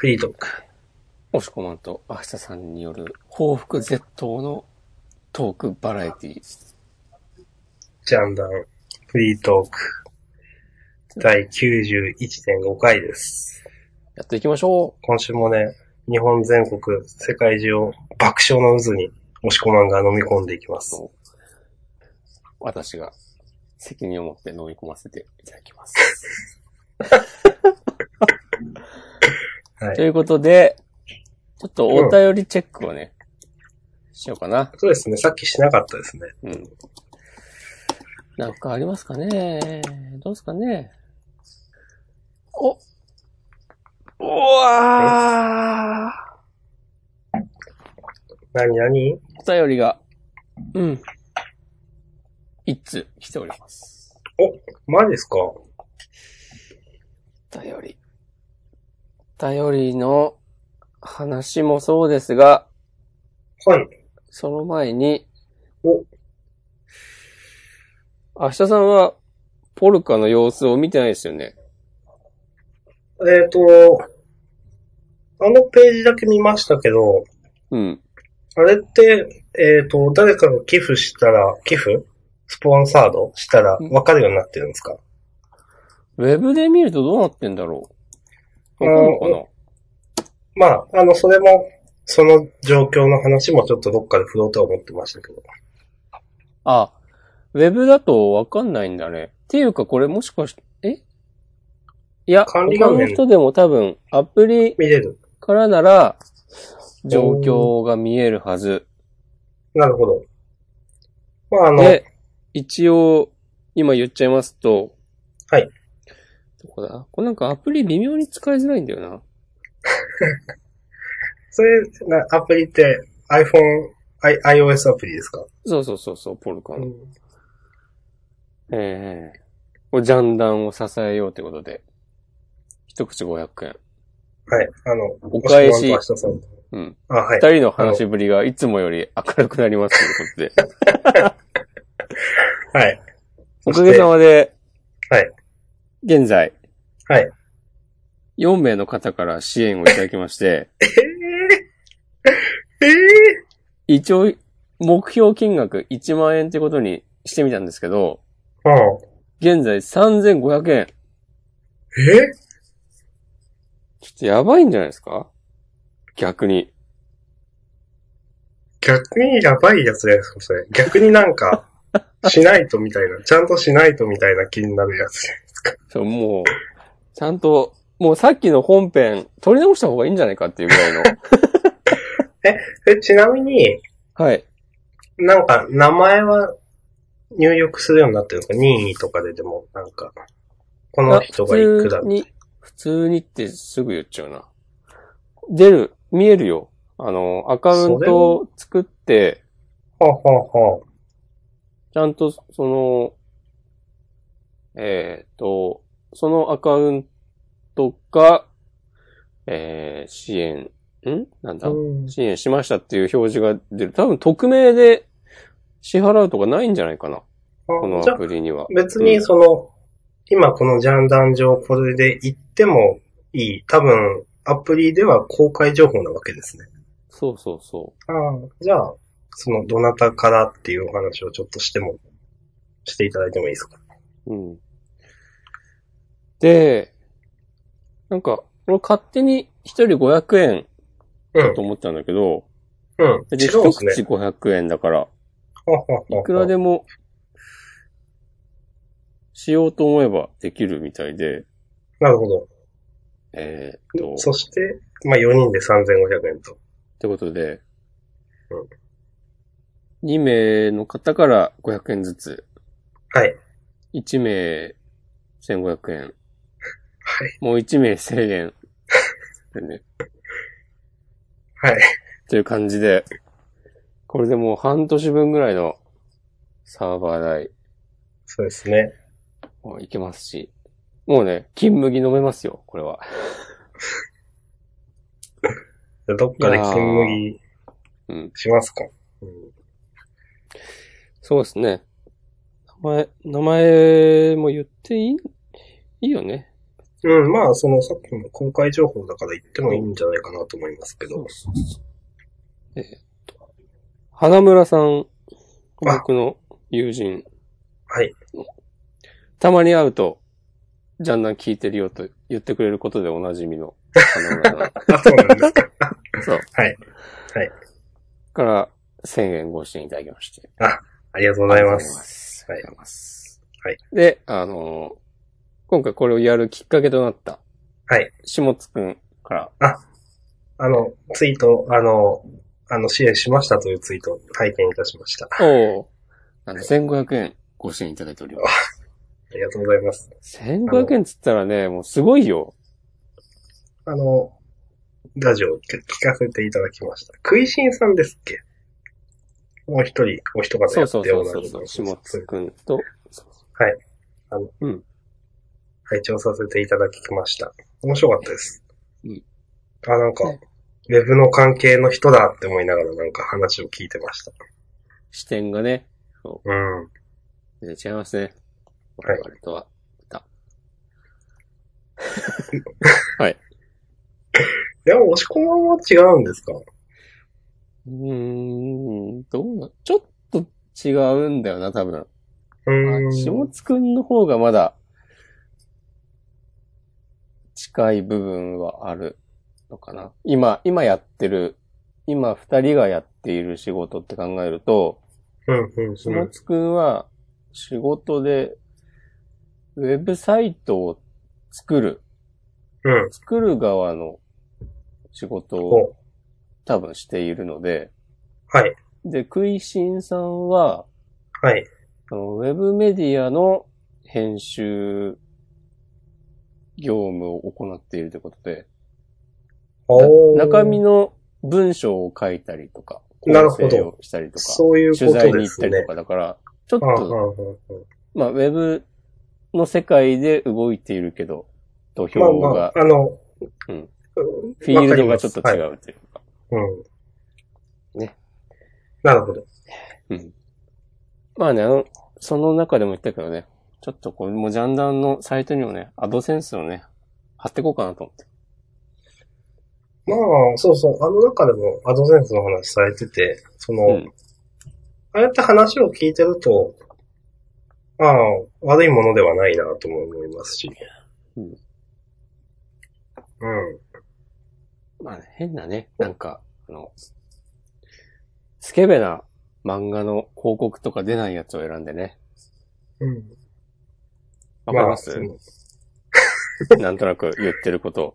フリートーク。押し込まんと明日さんによる報復絶倒のトークバラエティジャンダン、フリートーク。第91.5回です。やっていきましょ今週もね、日本全国、世界中を爆笑の渦に押し込まんが飲み込んでいきます。う。私が責任を持って飲み込ませていただきます。はい。ということで、ちょっとお便りチェックをね、しようかな。そうですね、さっきしなかったですね。うん。なんかありますかね？どうですかね？おうわーなになにお便りが、うん。一通来ております。マジですか？お便り。お便りの話もそうですが、はい。その前に、お、明日さんは、ポルカの様子を見てないですよね？えっ、と、あのページだけ見ましたけど、うん。あれって、えっ、と、誰かが寄付したら、寄付？スポンサードしたらわかるようになってるんですか？ウェブで見るとどうなってんだろう？まあ、あの、それも、その状況の話もちょっとどっかで振ろうとは思ってましたけど。あ、ウェブだとわかんないんだね。っていうかこれもしかして、え？いや、管理他の人でも多分アプリ見れる。からなら状況が見えるはず。なるほど。まあ、あの、で、一応今言っちゃいますと、はい。どこだこれなんかアプリ微妙に使いづらいんだよな。それ、なアプリって iPhone、I、iOS アプリですか、そうそうそうそう、ポルカの。うん、ええこれジャンダンを支えようということで、一口500円。はい。あの、お返しうん。あ、はい。二人の話ぶりがいつもより明るくなりますということで。はい。おかげさまで、はい。現在、はい。4名の方から支援をいただきまして、ええええ一応、目標金額1万円ってことにしてみたんですけど、うん。現在3500円。えちょっとやばいんじゃないですか？逆に。逆にやばいやつですか、それ。逆になんか、しないとみたいな、ちゃんとしないとみたいな気になるやつ。そう、もう、ちゃんと、もうさっきの本編、取り直した方がいいんじゃないかっていうぐらいの。え、ちなみに、はい。なんか、名前は入力するようになってるんですか？任意とかででも、なんか、この人がいくら普通。に、普通にってすぐ言っちゃうな。出る、見えるよ。あの、アカウントを作って、はあ、はあはちゃんと、その、えっ、と、そのアカウントが、えー、支援、ん？なんあ、だ？うん支援しましたっていう表示が出る。多分、匿名で支払うとかないんじゃないかな。このアプリには。別にその、今このジャンダン上これで行ってもいい。多分、アプリでは公開情報なわけですね。そうそうそああ、じゃあ、その、どなたからっていうお話をちょっとしても、していただいてもいいですか？う。うん。で、なんか、俺勝手に一人500円うんと。思ったんだけど、うん。うんですね。口500円だから、いくらでも。も、しようと思えばできるみたいで、なるほど。えーっと、そして、まあ4人で3500円と。ってことで、2名の方から500円ずつ、はい。1名1500円、はい。もう1名1000円。で ね、はい。という感じで、これでもう半年分ぐらいのサーバー代そうですね。もいけますし、もうね、金麦飲めますよ、これは。どっかで金麦うん。しますか、うん、そうですね。名前、名前も言っていい、いいよね。うん、まあ、そのさっきの公開情報だから言ってもいいんじゃないかなと思いますけど。そうそうそう。えーっと、花村さん、僕の友人、はい。たまに会うと、ジャンダン聞いてるよと言ってくれることでおなじみの花村さ あ、そうなんですか。ん。そう。はい。はい。から、1000円ご支援いただきまして。ありがとうございまありがとうございす。ます。あはいりがとうございます。はい。で、あのー今回これをやるきっかけとなった、はい。下津くんから、あの、ツイート、あの、あの、支援しましたというツイート、拝見いたしました。あおおあの、1500円ご支援いただいております。りがとうございます。1500円っつったらね、もうすごいよ。あの、ラジオを聞かせていただきました。食いしんさんですっけ？もう一人、お一方やそうそうっておらそうそう。れる下津くんと、拝聴させていただきました。面白かったです。うんあ、なんかね、ウェブの関係の人だって思いながらなんか話を聞いてました。視点がね、うん。全然違いますね。はいとは。だ はい。でも、押し込まんは違うんですか？うーん、どうな、ちょっと違うんだよな、多分。うーん。下津くんの方がまだ、近い部分はあるのかな。今、今やってる、今二人がやっている仕事って考えると、うん、うん、うん。下津くんは仕事で、ウェブサイトを作る、うん。作る側の仕事をお多分しているので、はい。で、食いしんさんは、はい。ウェブメディアの編集業務を行っているということで、中身の文章を書いたりとか、なるほどしたりとか、そういうこと取材にですね行ったりと。か、だから、ちょっああああと、ああまあ、ウェブの世界で動いているけど、土まあ俵が、まあ、あの、うんフィールドがちょっと違う。うというか、うん。ね。なるほど。うん。まあね、あの、その中でも言ったけどね、ちょっとこれもジャンダンのサイトにもね、アドセンスをね、貼っていこうかなと思って。まあ、そうそう。あの中でもアドセンスの話されてて、その、うん。ああやって話を聞いてると、ああ、悪いものではないなとも思いますし。うん。うん。まあね、変なね、なんか、あの、スケベな漫画の広告とか出ないやつを選んでね。うん。わかります、その なんとなく言ってることを。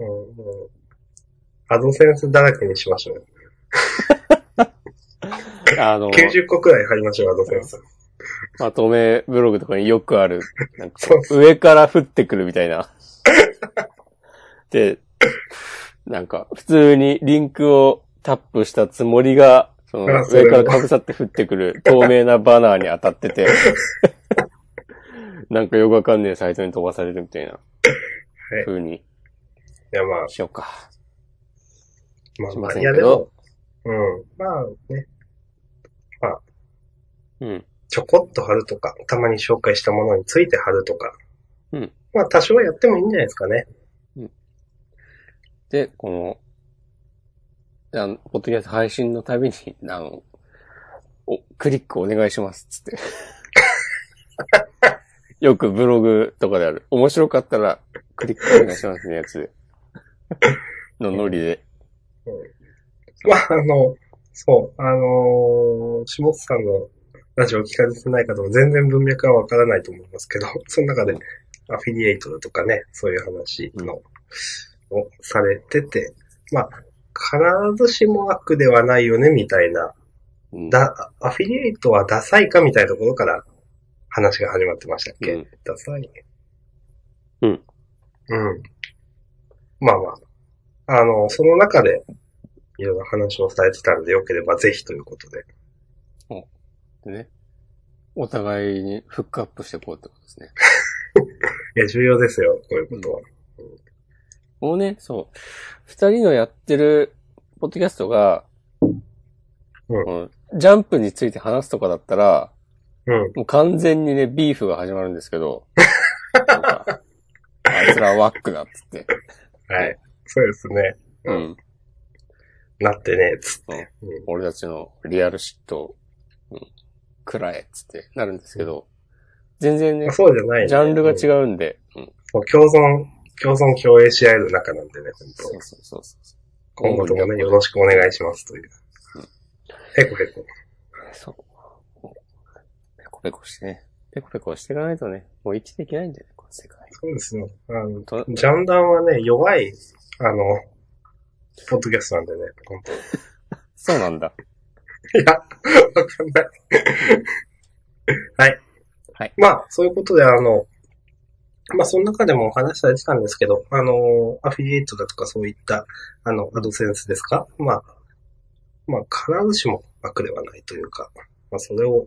うんうんアドセンスだらけにしましょうよ。あの、90個くらい貼りましょう、アドセンス。まとめブログとかによくある、なんか 上から降ってくるみたいな。で、なんか普通にリンクをタップしたつもりが、その上から被さって降ってくる透明なバナーに当たってて、なんかよくわかんねえサイトに飛ばされるみたいなはい。風にいや、まあ、しようか。まあ、しませんけどうん。まあね、うん。ちょこっと貼るとか、たまに紹介したものについて貼るとか。うん。まあ、多少やってもいいんじゃないですかね。で、この、あの、ポッドキャスト配信のたびに、あの、お、クリックお願いします、つって。よくブログとかである。面白かったら、クリックお願いしますね、やつで。のノリで。まあ、あの、そう、あのー下津さんのラジオを聞かれてない方も全然文脈はわからないと思いますけど、その中でアフィリエイトだとかね、そういう話の、をされてて、まあ、必ずしも悪ではないよね、みたいな、うん、だ、アフィリエイトはダサいかみたいなところから話が始まってましたっけ、うんダサいうん。うん。まあまあ。あの、その中で、いろいろ話をされてたので、よければぜひということで。でね。お互いにフックアップしていこうってことですね。いや、重要ですよ、こういうことは。もうね、そう。二人のやってる、ポッドキャストが、うんうんジャンプについて話すとかだったら、うん。もう完全にね、ビーフが始まるんですけど、なんかあいつつらワックだっつって。はい。そうですね。うん。なってね、つって。うん俺たちのリアルシット、うん、くらえっつってなるんですけど、全然ね、そうじゃない、ね。ジャンルがうん違うんで、うん。そう共存、共存共栄し合える仲なんでね、本そう当そうそうそう。今後ともね、よろしくお願いしますという。へこへこ。そう。ペコペコしてね。ペコペコしていかないとね、もう生きていけないんだよね、この世界。そうですよ。あの、とジャンダンはね、弱い、あの、ポッドキャストなんでね、本当 そうなんだ。いや、わかんない。はい。はい。まあ、そういうことで、あの、まあ、その中でもお話しされてたんですけど、あの、アフィリエイトだとかそういった、あの、アドセンスですか？まあ、まあ、必ずしも悪ではないというか、まあ、それを、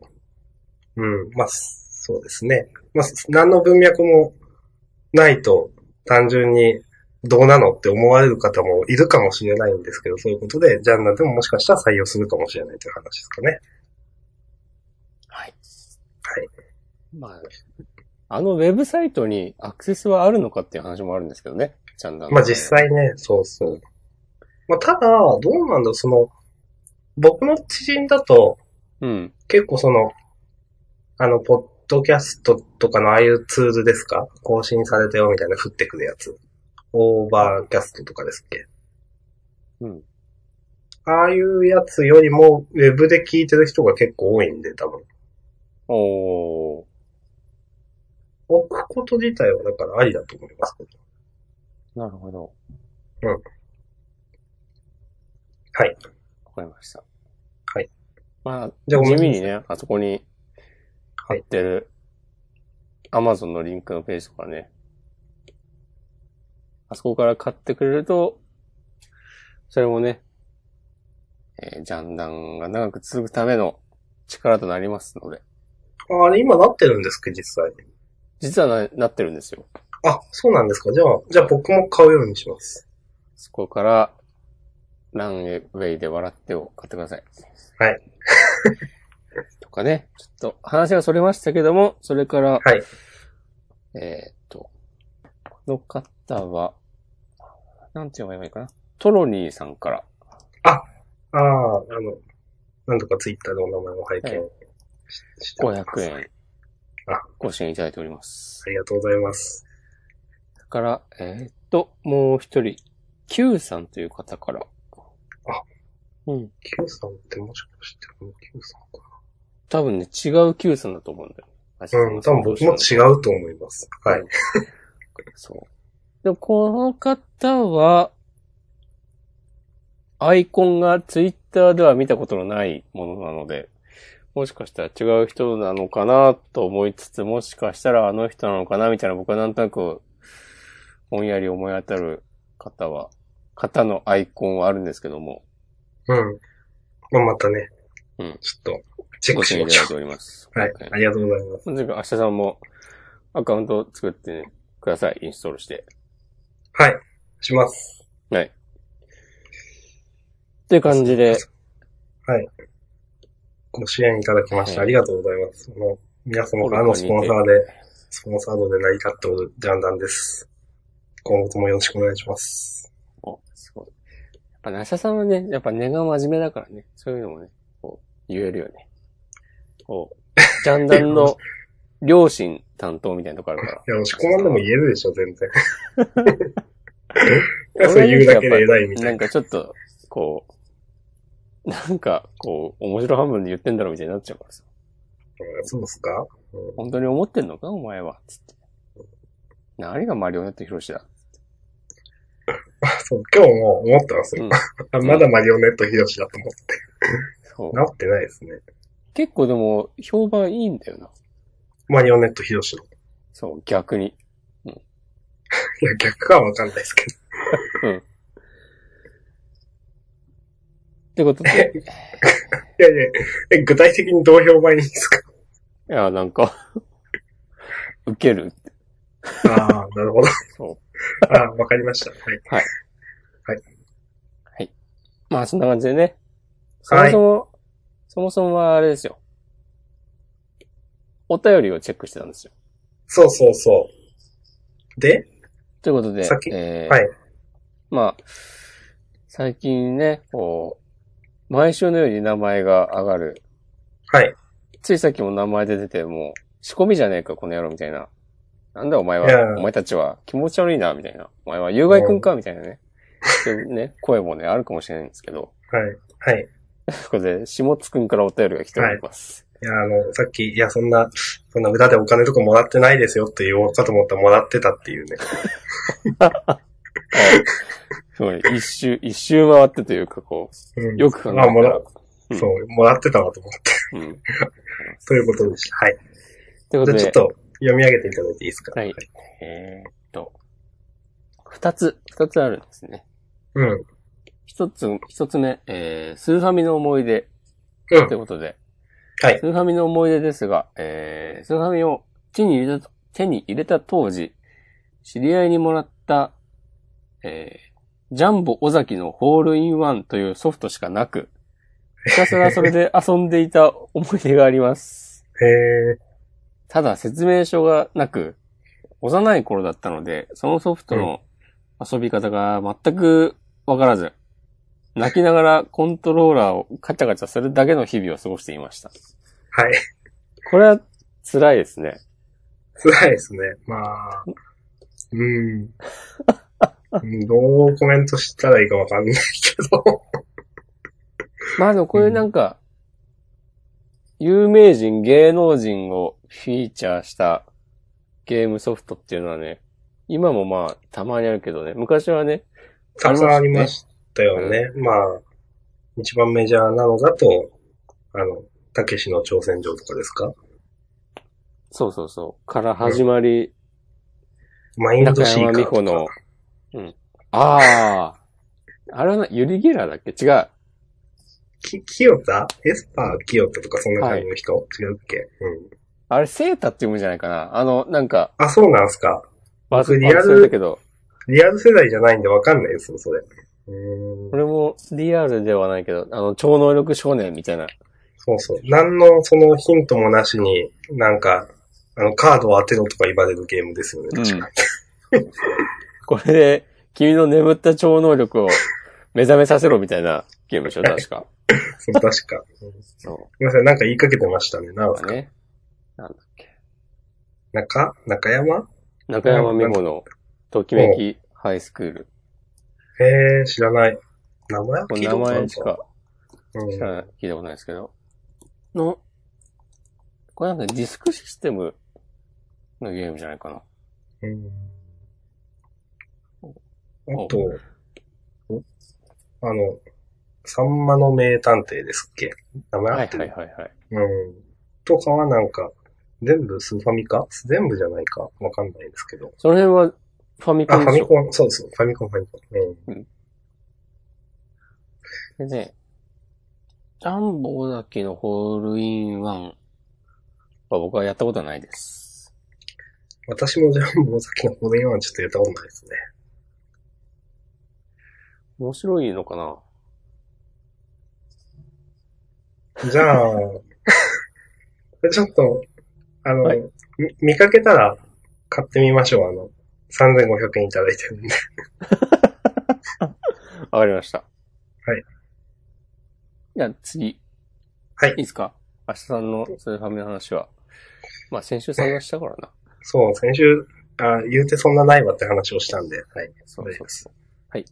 うん、まあ、そうですね。まあ、何の文脈もないと、単純にどうなのって思われる方もいるかもしれないんですけど、そういうことで、ジャンナでももしかしたら採用するかもしれないという話ですかね。はい。はい。まあ、あのウェブサイトにアクセスはあるのかっていう話もあるんですけどね。ちゃんと。まあ実。際ね、そうそう。まあただ、どうなんだ、その、僕の知人だと、うん。結構その、あの、ポッドキャストとかのああいうツールですか？更新されたよみたいな降ってくるやつ。オーバーキャストとかですっけ？うん。ああいうやつよりも、ウェブで聞いてる人が結構多いんで、多分。おー。置くこと自体はだからありだと思いますけど。なるほど。はい。わかりました。はい。まあ、じゃあごめんなさい地味にね、あそこに貼ってる、Amazon のリンクのページとかね、あそこから買ってくれると、それもね、えージャンダンが長く続くための力となりますので、ああれ今なってるんですか実際？実はななってるんですよ。あ、そうなんですかじゃあ、じゃあ僕も買うようにします。そこから、ランウェイで笑ってを買ってください。はい。とかね、ちょっと話がそれましたけども、それから、はい。えーっと、この方は、なんて呼べばいいかな。トロニーさんから、ああ、あの、なんとかツイッターでお名前を拝見はししてます500円あ、ご支援いただいておりますあ。りがとうございます。それから、えーっと、もう一人、Q さんという方から。あ。うん。Q さんってもしかしてこの Q さんか多分ね、違う Q さんだと思うんだよ。なうん、多分僕も違うと思います。はい。そう。でも、この方は、アイコンがツイッターでは見たことのないものなので、もしかしたら違う人なのかなと思いつつ、もしかしたらあの人なのかなみたいな僕はなんとなく、ぼんやり思い当たる方は、方のアイコンはあるんですけども、うん。まあ、またね、うんちょっと、チェッごクしましょ支援いただいております。う。はい。ありがとうございます。とにかく明日さんもアカウント作って、ね、ください。インストールして。はい。します。はい。っていう感じで、はい。ご支援いただきましてはいありがとうございます。その皆様からのスポンサーで、スポンサードで成り立っておるジャンダンです。今後ともよろしくお願いします。お、すごい。やっぱ、ナシャさんはね、やっぱ根が真面目だからね、そういうのもね、こう、言えるよね。ジャンダンの両親担当みたいなとこあるから。いや、押し込まんでも言えるでしょ、全然。それ言うだけで偉いみたないんな。かちょっと、こう、なんか、こう、面白半分で言ってんだろうみたいになっちゃうからさ。うんそうっすか、うん本当に思ってんのか？お前は。つって。何がマリオネットヒロシだ？そう、今日も思ってますよ。うん。あ まだマリオネットヒロシだと思って。そう。なってないですね。結構でも、評判いいんだよな。マリオネットヒロシの。いそう、逆に。や、逆かはわかんないですけど。うん。ってことで、いやいや、え具体的にどう評判いいんですか？いや、なんか、受ける。ああ、なるほど。そう。ああ、わかりました。はい。まあ、そんな感じでね。そもはいそも、そもそもはあれですよ。お便りをチェックしてたんですよ。そうそうそう。で？ということでえーはい。まあ、最近ね、こう、毎週のように名前が上がる。はい。ついさっきも名前で出て、もう、仕込みじゃねえか、この野郎、みたいな。なんだお前は、お前たちは気持ち悪いな、みたいな。お前は有害くんか、みたいなね。ね、声もね、あるかもしれないんですけど。はい。はい。これで、下津くんからお便りが来ております。いや、あの、さっき、いや、そんな、そんな裏でお金とかもらってないですよって言おうかと思ったらもらってたっていうね。あすごい、一周、一周回ってというか、こうんう、よく考えたあ、もらら。、うんそう、もらってたわと思って。うん。ということでした。はい。ということでちょっ、と読み上げていただいていいですか？はい。えーっと、二つ、二つあるんですね。うん。一つ、一つ目、えー、スーファミの思い出。うん。ということで、はい。スーファミの思い出ですが、えー、スーファミを手に入れた、手に入れた当時、知り合いにもらった、えー、ジャンボ尾崎のホールインワンというソフトしかなく、ひたすら それで遊んでいた思い出があります。へえ。ただ説明書がなく、幼い頃だったので、そのソフトの遊び方が全くわからず、泣きながらコントローラーをカチャカチャするだけの日々を過ごしていました。はい。これは辛いですね。辛いですね。まあ、うん。うんどうコメントしたらいいかわかんないけど。まあでもこういうなんか、有名人、芸能人をフィーチャーしたゲームソフトっていうのはね、今もまあたまにあるけどね、昔はね、たくさんありましたよね。まあ、一番メジャーなのだと、あの、たけしの挑戦状とかですか？そうそうそう、から始まり、マインド中シーカーとか。の、うん。ああ、あれはな、ユリゲラーだっけ？違う。き、清田？エスパー？清田とかそんな感じの人、違うっけ？うん。あれ、セータって読むんじゃないかな？あの、なんか、あ、そうなんすか。僕忘リアル忘れたけど、リアル世代じゃないんでわかんないですよ、それ。うーん。俺もリアルではないけど、あの、超能力少年みたいな。そうそう。何のそのヒントもなしに、なんか、あの、カードを当てろとか言われるゲームですよね、確か。これで、君の眠った超能力を目覚めさせろみたいなゲームでしょ、確か。そう、確か。うんすそみません、なんか言いかけてましたね。なんか。だね。なんだっけ。中？中山？中山美穂のときめきハイスクール。へえ、知らない。名前聞いたことある前しかうん知らない聞いたことないですけど。の、これなんかディスクシステムのゲームじゃないかな。うんあと、お？あの、サンマの名探偵ですっけ？名前はい合ってる、はいはいはい。うん。とかはなんか、全部スーファミか？全部じゃないか？わかんないですけど。その辺はファミコあ、ファミコン、そうそう、ファミコン、ファミコン。うん。でね、ジャンボ尾崎のホールインワンは僕はやったことはないです。私もジャンボ尾崎のホールインワンちょっとやったことないですね。面白いのかな？じゃあ、ちょっと、あの、はいみ見かけたら買ってみましょう。あの、3500円いただいてるんで。わかりました。はい。じゃあ次。はいいいですか？明日さんのそういうファミの話は。まあ先週さんがしたからな。そう、先週、あ言うてそんなないわって話をしたんで、はい。そうそうそう。はい。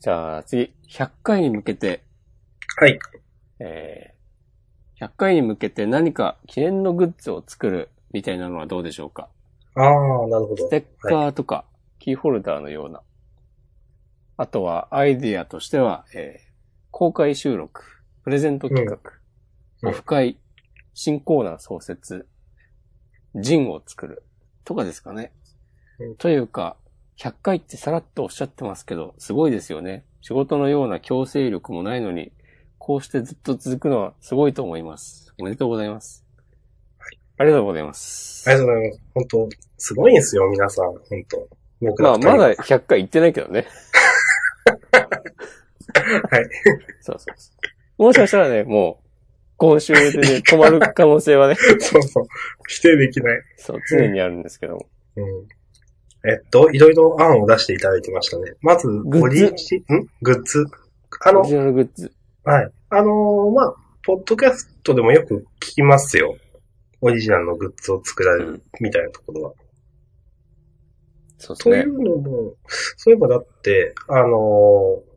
じゃあ次、100回に向けて、はい。えー、100回に向けて何か記念のグッズを作るみたいなのはどうでしょうか？ああ、なるほどス。テッカーとか、キーホルダーのような。あとは、アイディアとしては、えー公開収録、プレゼント企画、うんオフ会、新コーナー創設、ジンを作る、とかですかね。うんというか、100回ってさらっとおっしゃってますけど、すごいですよね。仕事のような強制力もないのに、こうしてずっと続くのはすごいと思います。おめでとうございます。ありがとうございます。ありがとうございます。本当すごいんですよ、皆さん。本当僕らまあ、まだ100回行ってないけどね。はい。そうそうそう。もしかしたらね、もう、今週でね、止まる可能性はね、そうそう。否定できない。そう、常にあるんですけども。うん。えっと、いろいろ案を出していただいてましたね。まず、グッズん？グッズ？あのオリ、ジナルグッズ。はい。あのーまあ、ポッドキャストでもよく聞きますよ。オリジナルのグッズを作られるみたいなところは。そうですねという。のも、そういえばだって、あのー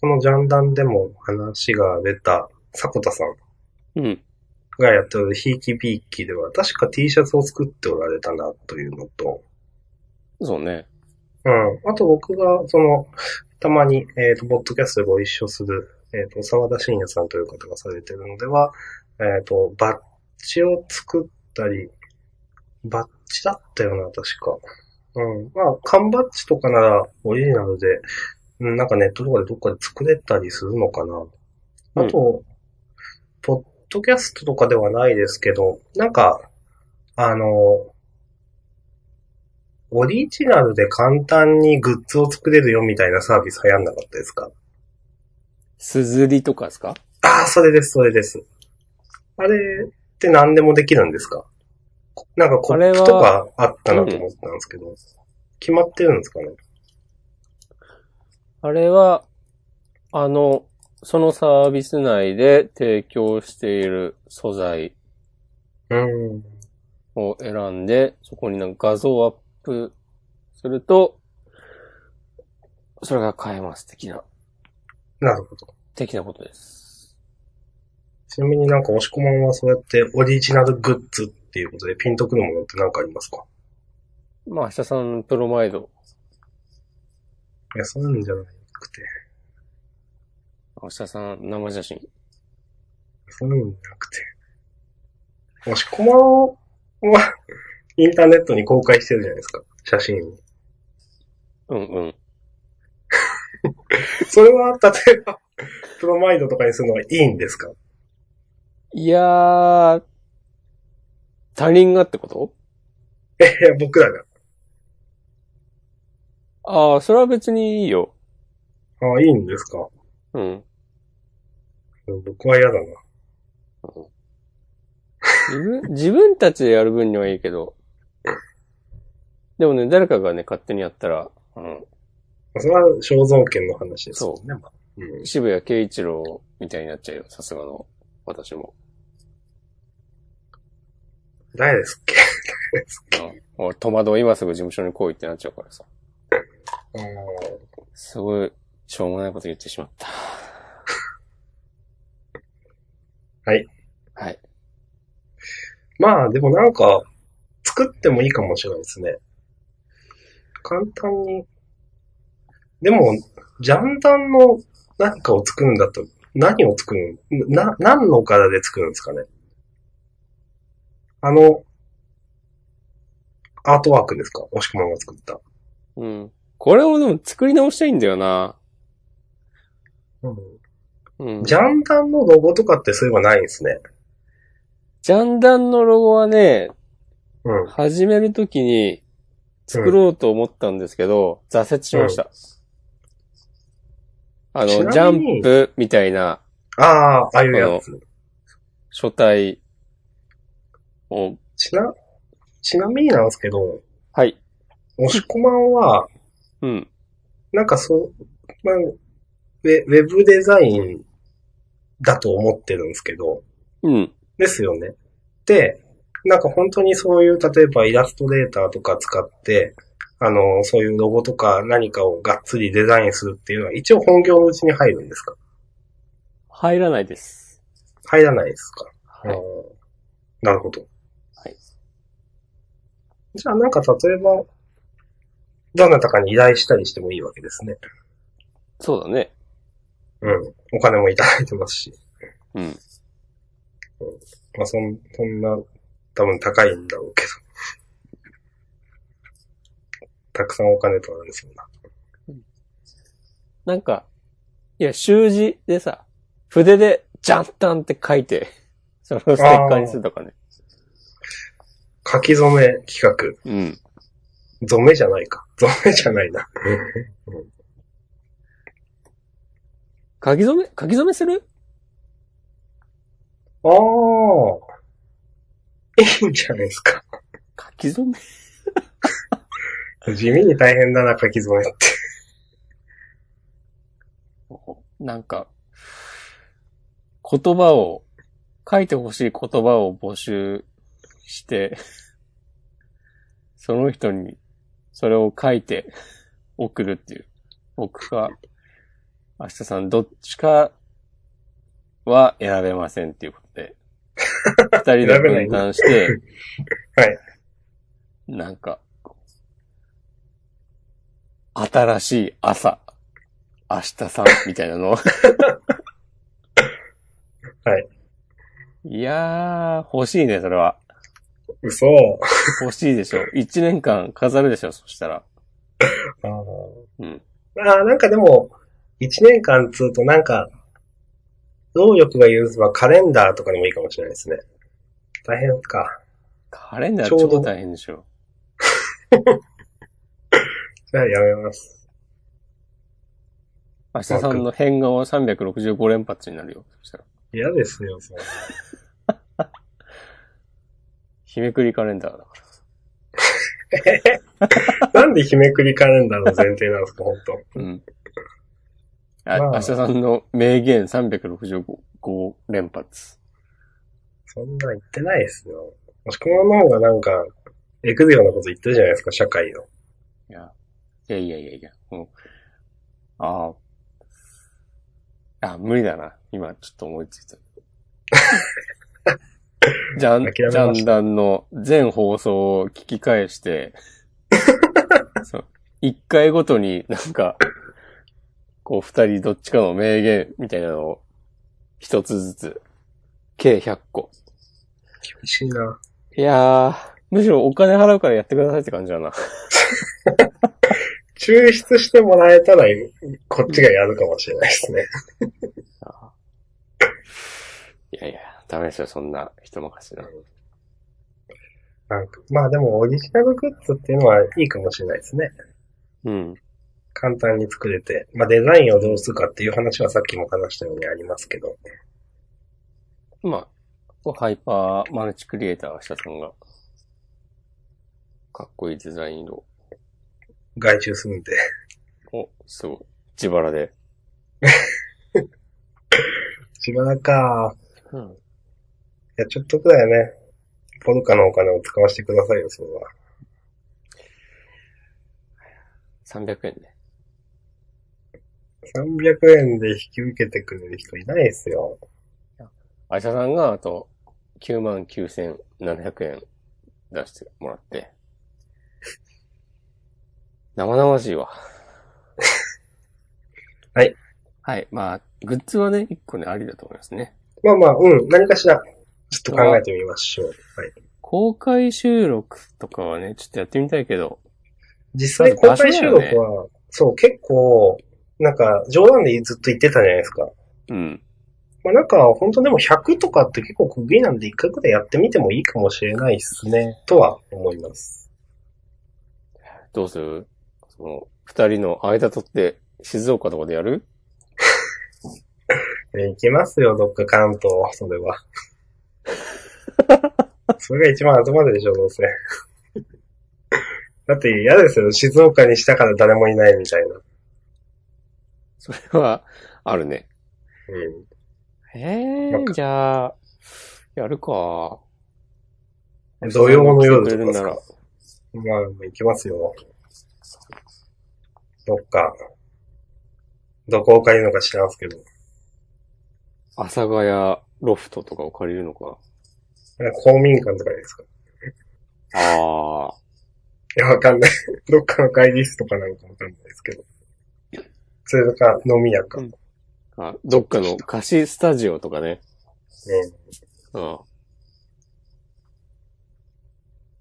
このジャンダンでも話が出た、迫田さんうん。がやってるひいきびいきでは、確か T シャツを作っておられたな、というのと、そうね。うん。あと僕が、その、たまに、えっ、と、ポッドキャストでご一緒する、えっ、と、沢田信也さんという方がされてるのでは、えっ、と、バッジを作ったり、バッジだったよな、確か。うん。まあ、缶バッジとかなら、オリジナルで、うんなんかネットとかでどっかで作れたりするのかな。あと、ポッドキャストとかではないですけど、なんか、あの、オリジナルで簡単にグッズを作れるよみたいなサービス流行んなかったですか？すずりとかですか？ああ、それです、それです。あれって何でもできるんですか？なんかコップとかあったなと思ったんですけど、決まってるんですかね？あれは、あの、そのサービス内で提供している素材うん。を選んで、そこになんか画像をアップすると、それが買えます。的な、なるほど。的なことです。ちなみになんか押し込まんはそうやってオリジナルグッズっていうことでピンとくるものって何かありますか？まあ、明日さんプロマイド。いや、そういうんじゃなくて、明日さん生写真。そういうんじゃなくて。押し込まんは、インターネットに公開してるじゃないですか。写真を。うんうん。それは、例えば、プロマイドとかにするのはいいんですか？いやー、他人がってこと？え、僕らが。ああ、それは別にいいよ。ああ、いいんですか？うん。僕は嫌だな。自分、自分たちでやる分にはいいけど。でもね、誰かがね、勝手にやったら、うん。それは肖像権の話ですよね。まあうん。渋谷慶一郎みたいになっちゃうよ。さすがの、私も。誰ですっけ？誰ですっけうん俺、戸惑い今すぐ事務所に来いってなっちゃうからさ。すごい、しょうもないこと言ってしまった。はい。はい。まあ、でもなんか、作ってもいいかもしれないですね。簡単に。でも、ジャンダンの何かを作るんだったら、何を作るの？な、何の柄で作るんですかね？あの、アートワークですか？押し込まんが作った。うん。これをでも作り直したいんだよな。うん。ジャンダンのロゴとかってそういえばないんですね。ジャンダンのロゴはね、うん。始めるときに作ろうと思ったんですけど、挫折しました。あの、ちジャンプみたいなああ、ああいうやつ。書体を、ちな、ちなみになんですけど、はい。押し込まんは、うん。なんかそう、まあ、ウェウェブデザインだと思ってるんですけど、うん。ですよね。で、なんか本当にそういう、例えばイラストレーターとか使って、あの、そういうロゴとか何かをがっつりデザインするっていうのは一応本業のうちに入るんですか？入らないです。入らないですか、はい。あーなるほど。はい。じゃあなんか例えば、どなたかに依頼したりしてもいいわけですね。そうだね。うん。お金もいただいてますし。うん。まあそん、そんな、多分高いんだろうけど。たくさんお金取られそうな。なんか、いや、習字でさ、筆で、ジャンタンって書いて、それをステッカーにするとかね。書き初め企画。うん。染めじゃないか。染めじゃないな。書き初め書き初めする？ああ。いいんじゃないですか。書き初め？地味に大変だな、書き初めって。なんか、言葉を、書いてほしい言葉を募集して、その人にそれを書いて送るっていう。僕か、明日さんどっちかは選べませんっていうことで、二人で分担して、はい。なんか、新しい朝、明日さんみたいなのを。はい。いやー、欲しいね、それは。嘘。欲しいでしょ。一年間飾るでしょ、そしたら。あーうん。あー、なんかでも、一年間つうとなんか、能力が許せばカレンダーとかでもいいかもしれないですね。大変か。カレンダーちょうど超大変でしょ。じゃあやめます。明日さんの変顔は365連発になるよ。そしたら。嫌ですよ、それ。日めくりカレンダーだから。なんで日めくりカレンダーの前提なんですか、本当うん。あ、まあ明日さんの名言365連発。そんなん言ってないですよ。もしくはの方がなんか、エクゼようなこと言ってるじゃないですか、社会の。いや、いやいやいやいや、もう、ああ、あ、無理だな。今ちょっと思いついた。ジャン、ジャンダンの全放送を聞き返して、そう、一回ごとになんか、こう二人どっちかの名言みたいなのを一つずつ、計100個。厳しいな。いやー、むしろお金払うからやってくださいって感じだな。抽出してもらえたら、こっちがやるかもしれないですね。いやいや、ダメですよ、そんな人任せな。なんかまあでもオリジナルグッズっていうのはいいかもしれないですね。うん。簡単に作れて。まあデザインをどうするかっていう話はさっきも話したようにありますけど。まあ、ハイパーマルチクリエイターしたさんが、かっこいいデザインを、外注するんで。お、すごい。自腹で。しばらくか。うん。いや、ちょっとくらいね、ポルカのお金を使わせてくださいよ、それは。300円で。300円で引き受けてくれる人いないですよ。アイシャさんが、あと、99,700円出してもらって。生々しいわ。はい。はい。まあ、グッズはね、一個ね、ありだと思いますね。まあまあ、うん、何かしら、ちょっと考えてみましょう。はい。公開収録とかはね、ちょっとやってみたいけど、実際公開収録は、そう、結構、なんか、冗談でずっと言ってたじゃないですか。うん。まあなんか、本当でも100とかって結構区切りなんで一回くらいやってみてもいいかもしれないですね、とは思います。どうする？その、二人の間取って、静岡とかでやる？え行きますよ、どっか関東、それは。それが一番後まででしょ、どうせ。だって嫌ですよ、静岡にしたから誰もいないみたいな。それは、あるね。うん。ええなんかじゃあ、やるか。土曜の夜とかですからまあ、行きますよ。どっか、どこを借りるのか知らんすけど。阿佐ヶ谷ロフトとかを借りるのか公民館とかですか？な。ああ。いや、わかんない。どっかの会議室とかなんかわかんないですけど。それとか、飲み屋か。うんあ、どっかの貸しスタジオとかね。うん。うん。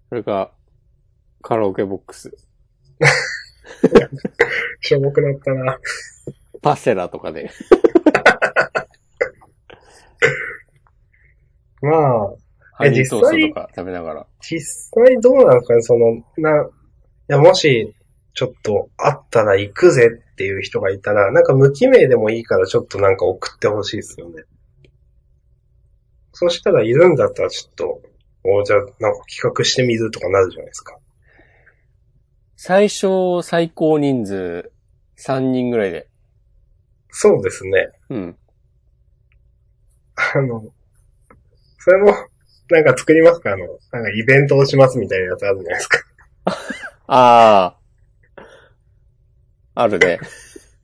それか、カラオケボックス。しょぼくなったな。パセラとかで。まあ、ハニートーストとか食べながら。実際どうなんですかね、その、な、いや、もし、ちょっと、あったら行くぜっていう人がいたら、なんか無記名でもいいからちょっとなんか送ってほしいですよね。そしたらいるんだったらちょっと、おじゃあ、なんか企画してみるとかなるじゃないですか。最小最高人数3人ぐらいで。そうですね。うん。あの、それも、なんか作りますか？あの、なんかイベントをしますみたいなやつあるじゃないですか。ああ。あるね。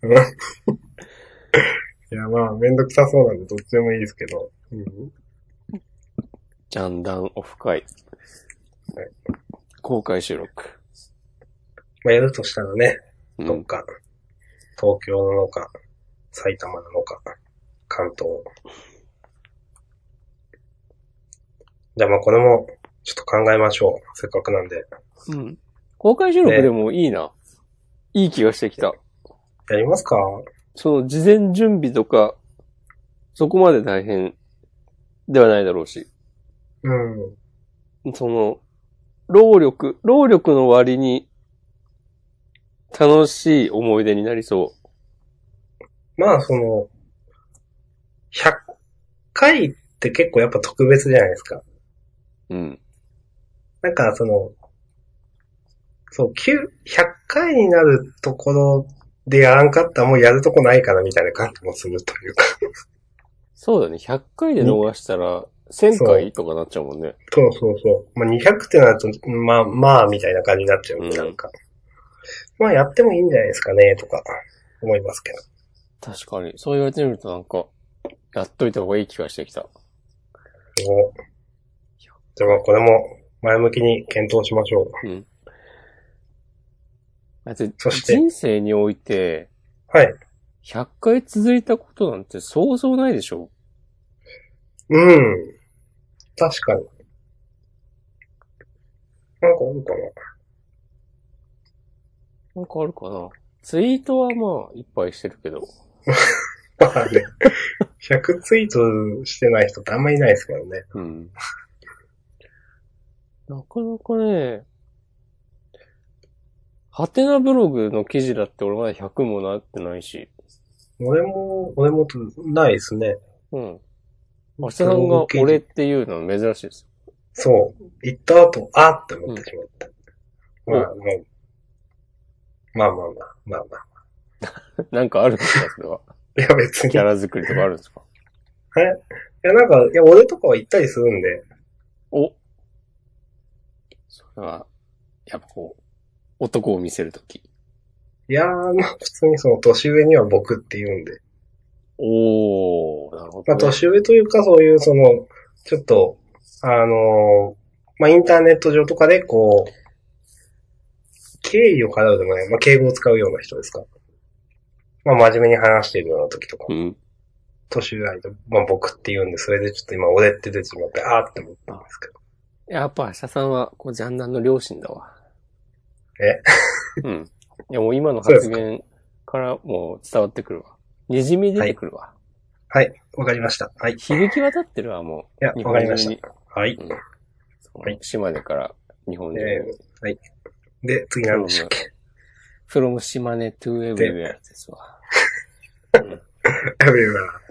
いや、まあ、めんどくさそうなんでどっちでもいいですけど。うん、ジャンダンオフ会。はい公開収録。まあ、やるとしたらね、うん。どっか、東京なのか、埼玉なのか、関東。じゃあまあこれも、ちょっと考えましょう。せっかくなんで。うん。公開収録でもいいな。いい気がしてきた。やりますか？その事前準備とか、そこまで大変ではないだろうし。うん。その、労力、労力の割に楽しい思い出になりそまあその、100回って結構やっぱ特別じゃないですか。う。うん。なんかその、そう、9 100回になるところでやらんかったらもうやるとこないかなみたいな感じもするというか。そうだね。100回で逃したら、1000回とかなっちゃうもんね。そうそうそう。まあ、200ってなると、まあ、まあ、みたいな感じになっちゃううんなんか。まあ、やってもいいんじゃないですかね、とか、思いますけど。確かに。そう言われてみるとなんか、やっといた方がいい気がしてきた。おじゃあまあ、これも、前向きに検討しましょう。うん。だってそして人生において、はい。100回続いたことなんてそうそうないでしょうん。確かに。なんかあるかなんかあるかなツイートはまあ、いっぱいしてるけど。な。まあね、100ツイートしてない人ってあんまいないですからね。うん。なかなかね、ハテナブログの記事だって俺まだ100もなってないし。俺も、俺もないですね。うん。明日さんが俺っていうのは珍しいです。そう。行った後、あーって思ってしまった。うんまあ、もうまあまあまあ、まあまあ。なんかあるんですかそれは。いや別に。いキャラ作りとかあるんですか？やなんか、いや俺とかは行ったりするんで、おそれは、やっぱこう、男を見せるとき。いやー、まあ普通にその年上には僕って言うんで。おー、なるほど、ね。まあ年上というかそういうその、ちょっと、あのーまあインターネット上とかでこう、敬意を払うでもない、まあ敬語を使うような人ですか。まあ真面目に話しているような時とか、うん。年上相手、まあ僕って言うんで、それでちょっと今俺って出てしまって、あーって思ったんですけど。やっぱ、明日さんは、こう、ジャンダンの両親だわ。え？うん。いや、もう今の発言からもう伝わってくるわ。滲み出てくるわ。はい、わかりました。はい。い響き渡ってるわ、もや、う。日わかりまし。た。はい。うん。そはいの島根から日本中に。えーはい。で、次何でしたっけ？from 島根 to everywhere ですわ。うんやべえな。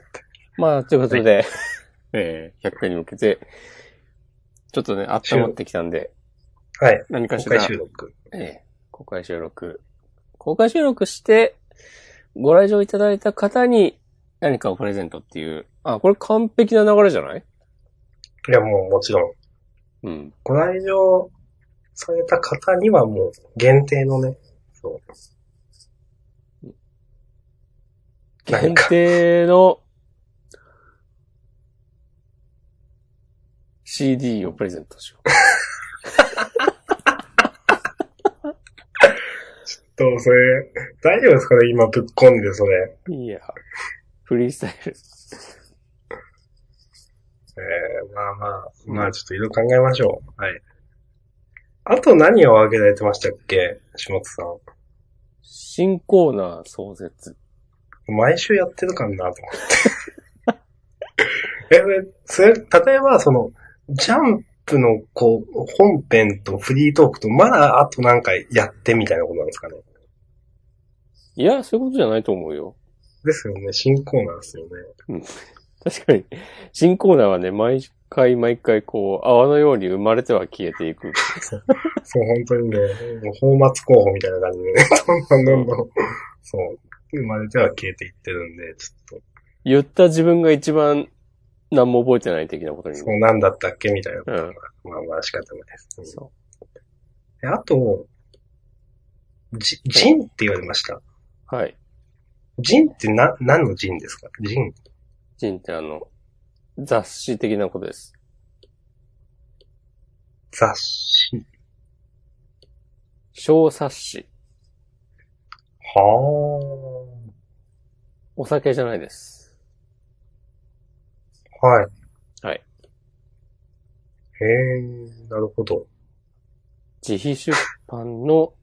まあ、ということで、えー、100回に向けて、ちょっとね、温まってきたんで、はい。公何かしら、開収録。ええ公開収録。公開収録して、ご来場いただいた方に何かをプレゼントっていう。あ、これ完璧な流れじゃない？いや、もうもちろん。うん。ご来場された方にはもう限定のね、そう。何限か。定の CD をプレゼントしよと、それ、大丈夫ですかね？今ぶっ込んで、それ。う。いや、フリースタイル。えー、まあまあ、まあちょっといろいろ考えましょう。はい。あと何を挙げられてましたっけ？下津さん。新コーナー創設。毎週やってるかなと思って。え、それ、例えばその、ジャンプのこう、本編とフリートークと、まだあとなんかやってみたいなことなんですかね。いや、そういうことじゃないと思うよ。ですよね。新コーナーですよね。確かに、新コーナーはね、毎回毎回こう、泡のように生まれては消えていく。そう、本当にね、もう泡沫候補みたいな感じでね、どんどんどんどん、そう、生まれては消えていってるんで、ちょっ言った自分が一番何も覚えてない的なことにと、。そうなんだったっけ？みたいなことが、うんまあまあ仕方ないです。うんそであと、じ、ジンって言われました。う。はい。ジンってな、何のジンですか？ジン。ジンってあの、雑誌的なことです。雑誌。小冊子。はお酒じゃないです。あ。はい。はい。へえ、なるほど。自費出版の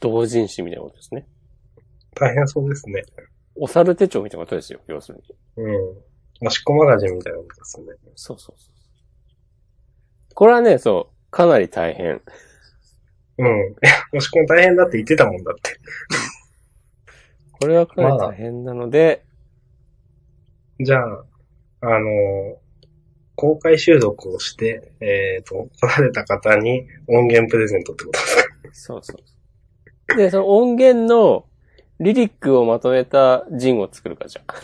同人誌みたいなことですね。大変そうですね。お猿手帳みたいなことですよ、要するに。うん。おしっこマガジンみたいなことですね。そうそうそう。これはね、そう、かなり大変。うん。いや、おしっこも大変だって言ってたもんだって。これはかなり大変なので、じゃあ、あの、公開収録をして、えっ、と、来られた方に音源プレゼントってことですか？そうそう。で、その音源のリリックをまとめたジンを作るか、じゃあ。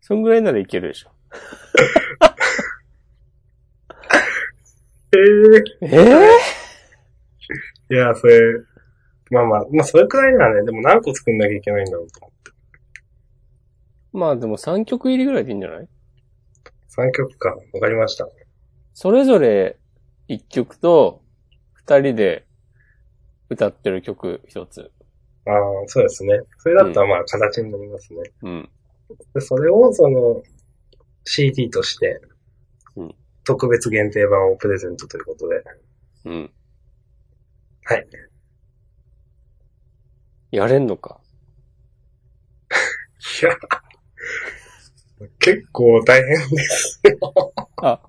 そんぐらいならいけるでしょ。ええええいや、それ、まあまあ、まあそれくらいならね、でも何個作んなきゃいけないんだろうと思。まあでも3曲入りぐらいでいいんじゃない？3曲か。わかりました。それぞれ1曲と2人で歌ってる曲1つ。ああ、そうですね。それだったらまあ形になりますね。うん。でそれをその CD としてうん、特別限定版をプレゼントということで。うん。はい。やれんのか？いや、結構大変です。あ。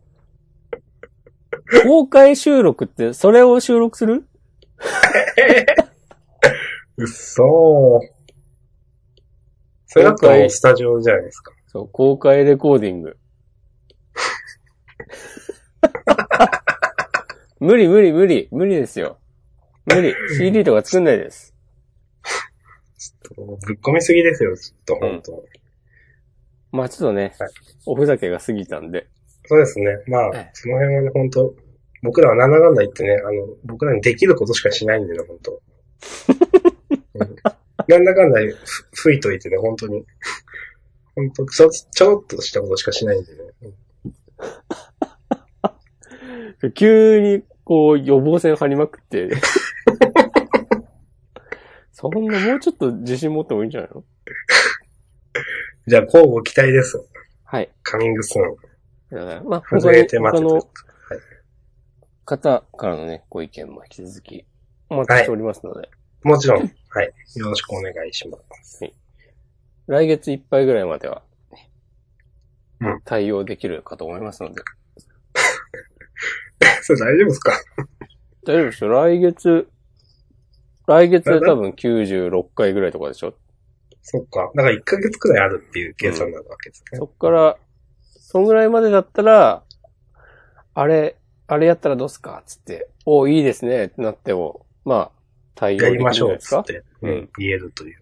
公開収録って、それを収録する？うっそー。それだったらもうスタジオじゃないですか。そう、公開レコーディング。無理無理無理、無理ですよ。無理。CD とか作んないです。ぶっ込みすぎですよ、ちょっと、本当、まあちょっとね、はいおふざけが過ぎたんで。そうですね。まあええ、その辺はね、本当僕らはなんだかんだ言ってね、あの、僕らにできることしかしないんでね、本当うんなんだかんだふ吹いといてね、本当に。本当ちょ、ちょろっとしたことしかしないんでね。急に、こう、予防線張りまくって。そんな、もうちょっと自信持ってもいいんじゃないの？じゃあ、交互期待です。はい。カミングスーン。まあ、外れて待他っ。の方からのね、ご意見も引き続きお待ちしておりますので、もちろん、はい。よろしくお願いします。来月いっぱいぐらいまでは、うん対応できるかと思いますので。それ大丈夫ですか？大丈夫ですよ。来月、来月で多分96回ぐらいとかでしょ？そっか。だから1ヶ月くらいあるっていう計算なわけですね。そっから、そんぐらいまでだったら、あれ、あれやったらどうすか？つって、おいいですねってなっても、まあ、対応できるんやりましょうじゃないですか？っつって、うんうん、言えるという。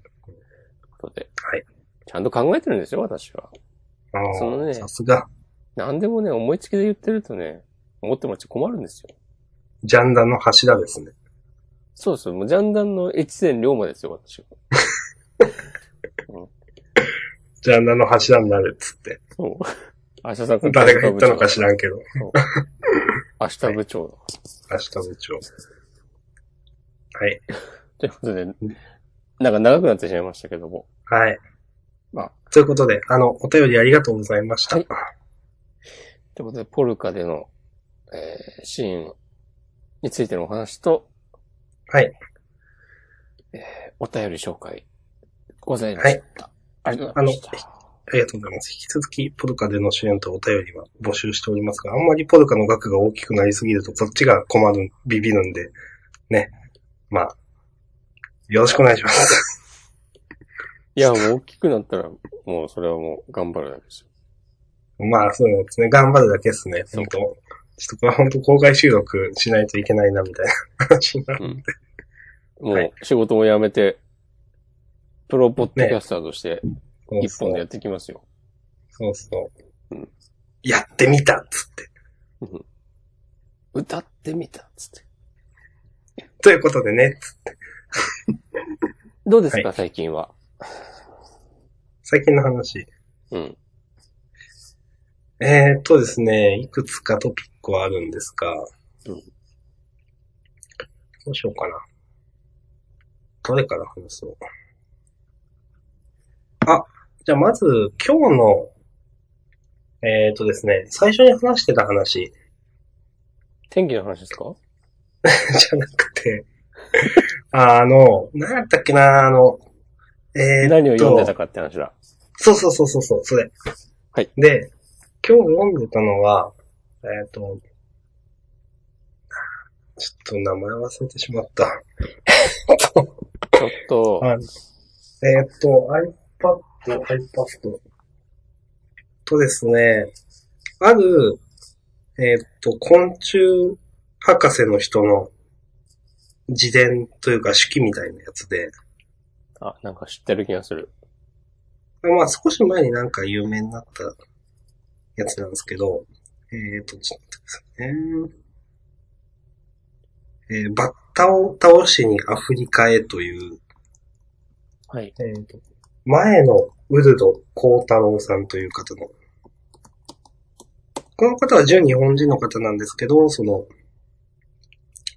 ことで。はい。ちゃんと考えてるんですよ、私は。あそのねあ、さすが、何でもね、思いつきで言ってるとね、思ってもらっちゃ困るんですよ。ジャンダの柱ですね。そうそう、もうジャンダンの越前龍馬ですよ、私は。ジャンダの柱になるっつって。そう。明日さん誰が言ったのか知らんけど。明日部長の。明日部長。はい。ということで、なんか長くなってしまいましたけども。はい。まあ。ということで、あの、お便りありがとうございました。はいということで、ポルカでの、えーシーンについてのお話と、はい。お便り紹介、ございました。ありがとうございました。ありがとうございます。引き続き、ポルカでの支援とお便りは募集しておりますが、あんまりポルカの額が大きくなりすぎると、こっちが困る、ビビるんで、ね。まあ、よろしくお願いします。いや、もう大きくなったら、もうそれはもう頑張るだけですよ。まあ、そうですね。頑張るだけですね。本当ちょっとこれ本当公開収録しないといけないな、みたいな話になる。もはいう仕事も辞めて、プロポッドキャスターとして一本でやっていきますよ。そうそう。うんやってみたっつって。歌ってみたっつって。ということでね、つってどうですか、は最近は？最近の話。うん。えーっとですね、いくつかトピックはあるんですが、うんどうしようかな。どれから話そう？あ、じゃあまず、今日の、えーっとですね、最初に話してた話天気の話ですか？じゃなくて、あの、何やったっけな、あの、えー何を読んでたかって話だ。そうそうそうそうそう、それ。はい。で、今日読んでたのは、えっ、と、ちょっと名前忘れてしまった。ちょっと、あえっ、と、iPad、iPad とですね、ある、えっ、と、昆虫博士の人の自伝というか手記みたいなやつで、あ、なんか知ってる気がする。まあ少し前になんか有名になったやつなんですけど、えっ、と、ちょっと待ってくださいね。えーバッタを倒しにアフリカへという、はい。えーと、前のウルド幸太郎さんという方の、この方は純日本人の方なんですけど、その、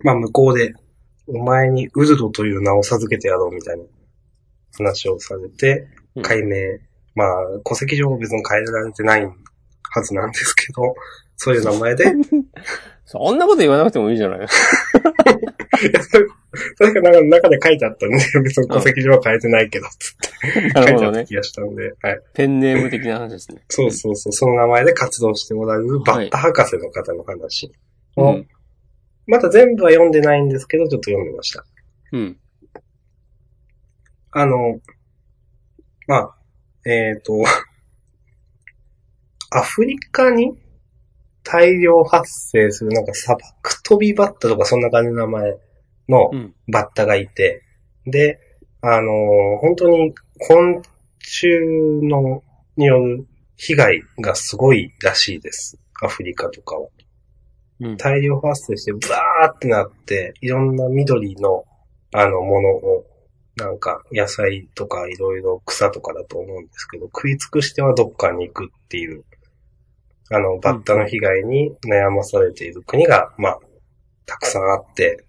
まあ向こうで、お前にウルドという名を授けてやろうみたいな話をされて、うん。解明、まあ、戸籍上別に変えられてないはずなんですけど、そういう名前で、そんなこと言わなくてもいいじゃない。ですか。いやそれ それがなんか中で書いてあったんで、別に戸籍上は変えてないけど、つって。書いてあった気がしたんで、はい。ペンネーム的な話ですね。そうそうそう、その名前で活動しておられるバッタ博士の方の話を、うん。まだ全部は読んでないんですけど、ちょっと読んでました。うん。あの、まあ、えっ、と、アフリカに大量発生するなんか砂漠飛びバッタとかそんな感じの名前のうん。バッタがいて、で、あの本当に昆虫の、による被害がすごいらしいです。アフリカとかは。うん。大量発生して、ブワーってなって、いろんな緑の、あの、ものを、なんか、野菜とかいろいろ草とかだと思うんですけど、食い尽くしてはどっかに行くっていう、あの、バッタの被害に悩まされている国が、まあ、たくさんあって、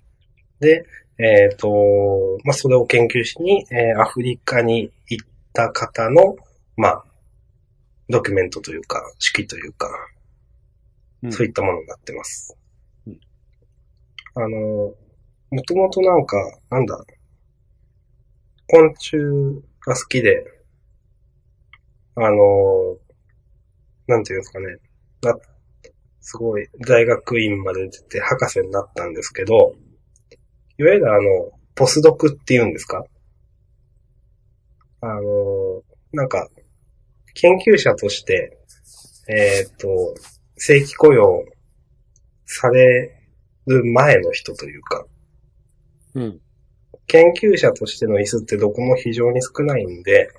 で、えっ、と、まあ、それを研究しに、えーアフリカに行った方の、まあ、ドキュメントというか、式というか、うん。そういったものになってます。うん。あの、もともとなんか、なんだ、昆虫が好きで、あの、なんていうんですかね、な、すごい大学院まで出て博士になったんですけど、いわゆるあの、ポスドクっていうんですか？あの、なんか、研究者として、えっ、と、正規雇用される前の人というか、うん。研究者としての椅子ってどこも非常に少ないんで、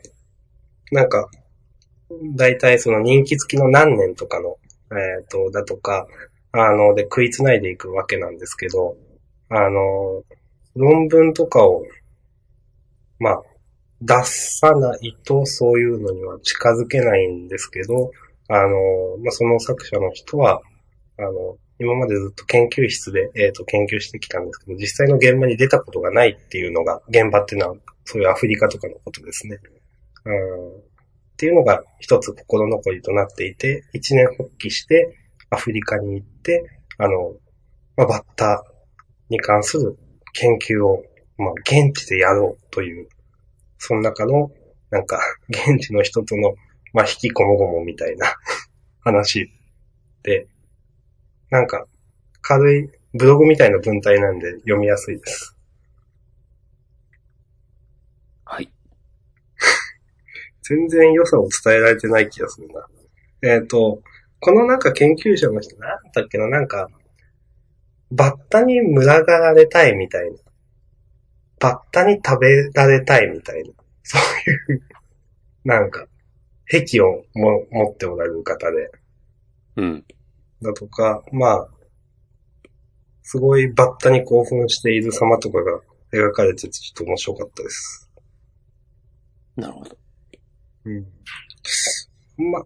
なんか、だいたいその人気付きの何年とかの、えっ、と、だとか、あの、で食いつないでいくわけなんですけど、あの、論文とかを、まあ、出さないとそういうのには近づけないんですけど、あの、まあ、その作者の人は、あの、今までずっと研究室で、えっ、と、研究してきたんですけど、実際の現場に出たことがないっていうのが、現場っていうのは、そういうアフリカとかのことですね。うん。っていうのが一つ心残りとなっていて、一年発起してアフリカに行って、あの、まあ、バッターに関する研究を、まあ、現地でやろうという、その中の、なんか、現地の人との、まあ、引きこもごもみたいな 話で、なんか、軽いブログみたいな文体なんで読みやすいです。はい。全然良さを伝えられてない気がするな。えっ、と、このなんか研究者の人、なんだっけな、なんか、バッタに群がられたいみたいな。バッタに食べられたいみたいな。そういう、なんか、癖をも持っておられる方で。うん。だとか、まあ、すごいバッタに興奮している様とかが描かれててちょっと面白かったです。なるほど。うん。まあ、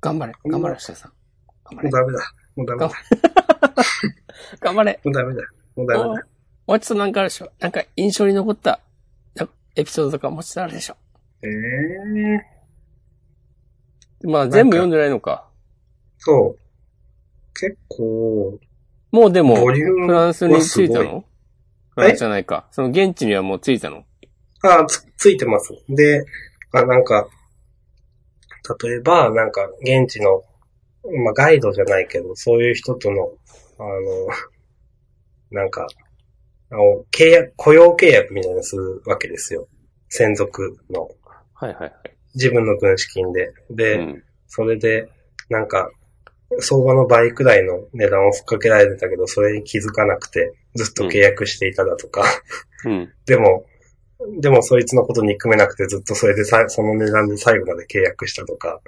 頑張れ。頑張れ、下さん。頑張れ。ダメだ。もうダメだ。頑張れ。もうダメだ。もうダメだ。おもちょっとなんかあるでしょなんか印象に残ったなエピソードとかもちょっとあるでしょええまあ全部読んでないのか。そう。結構、もうでも、フランスに着いたの？フランスじゃないか。その現地にはもう着いたの？あつ、ついてます。で、あ、なんか、例えば、なんか、現地の、まあ、ガイドじゃないけど、そういう人との、あの、なんか、あの、契約、雇用契約みたいなのするわけですよ。専属の。はいはいはい。自分の軍資金で。で、うん。それで、なんか、相場の倍くらいの値段をふっかけられてたけど、それに気づかなくて、ずっと契約していただとか、うん。でも、でもそいつのこと憎めなくてずっとそれでさその値段で最後まで契約したとか、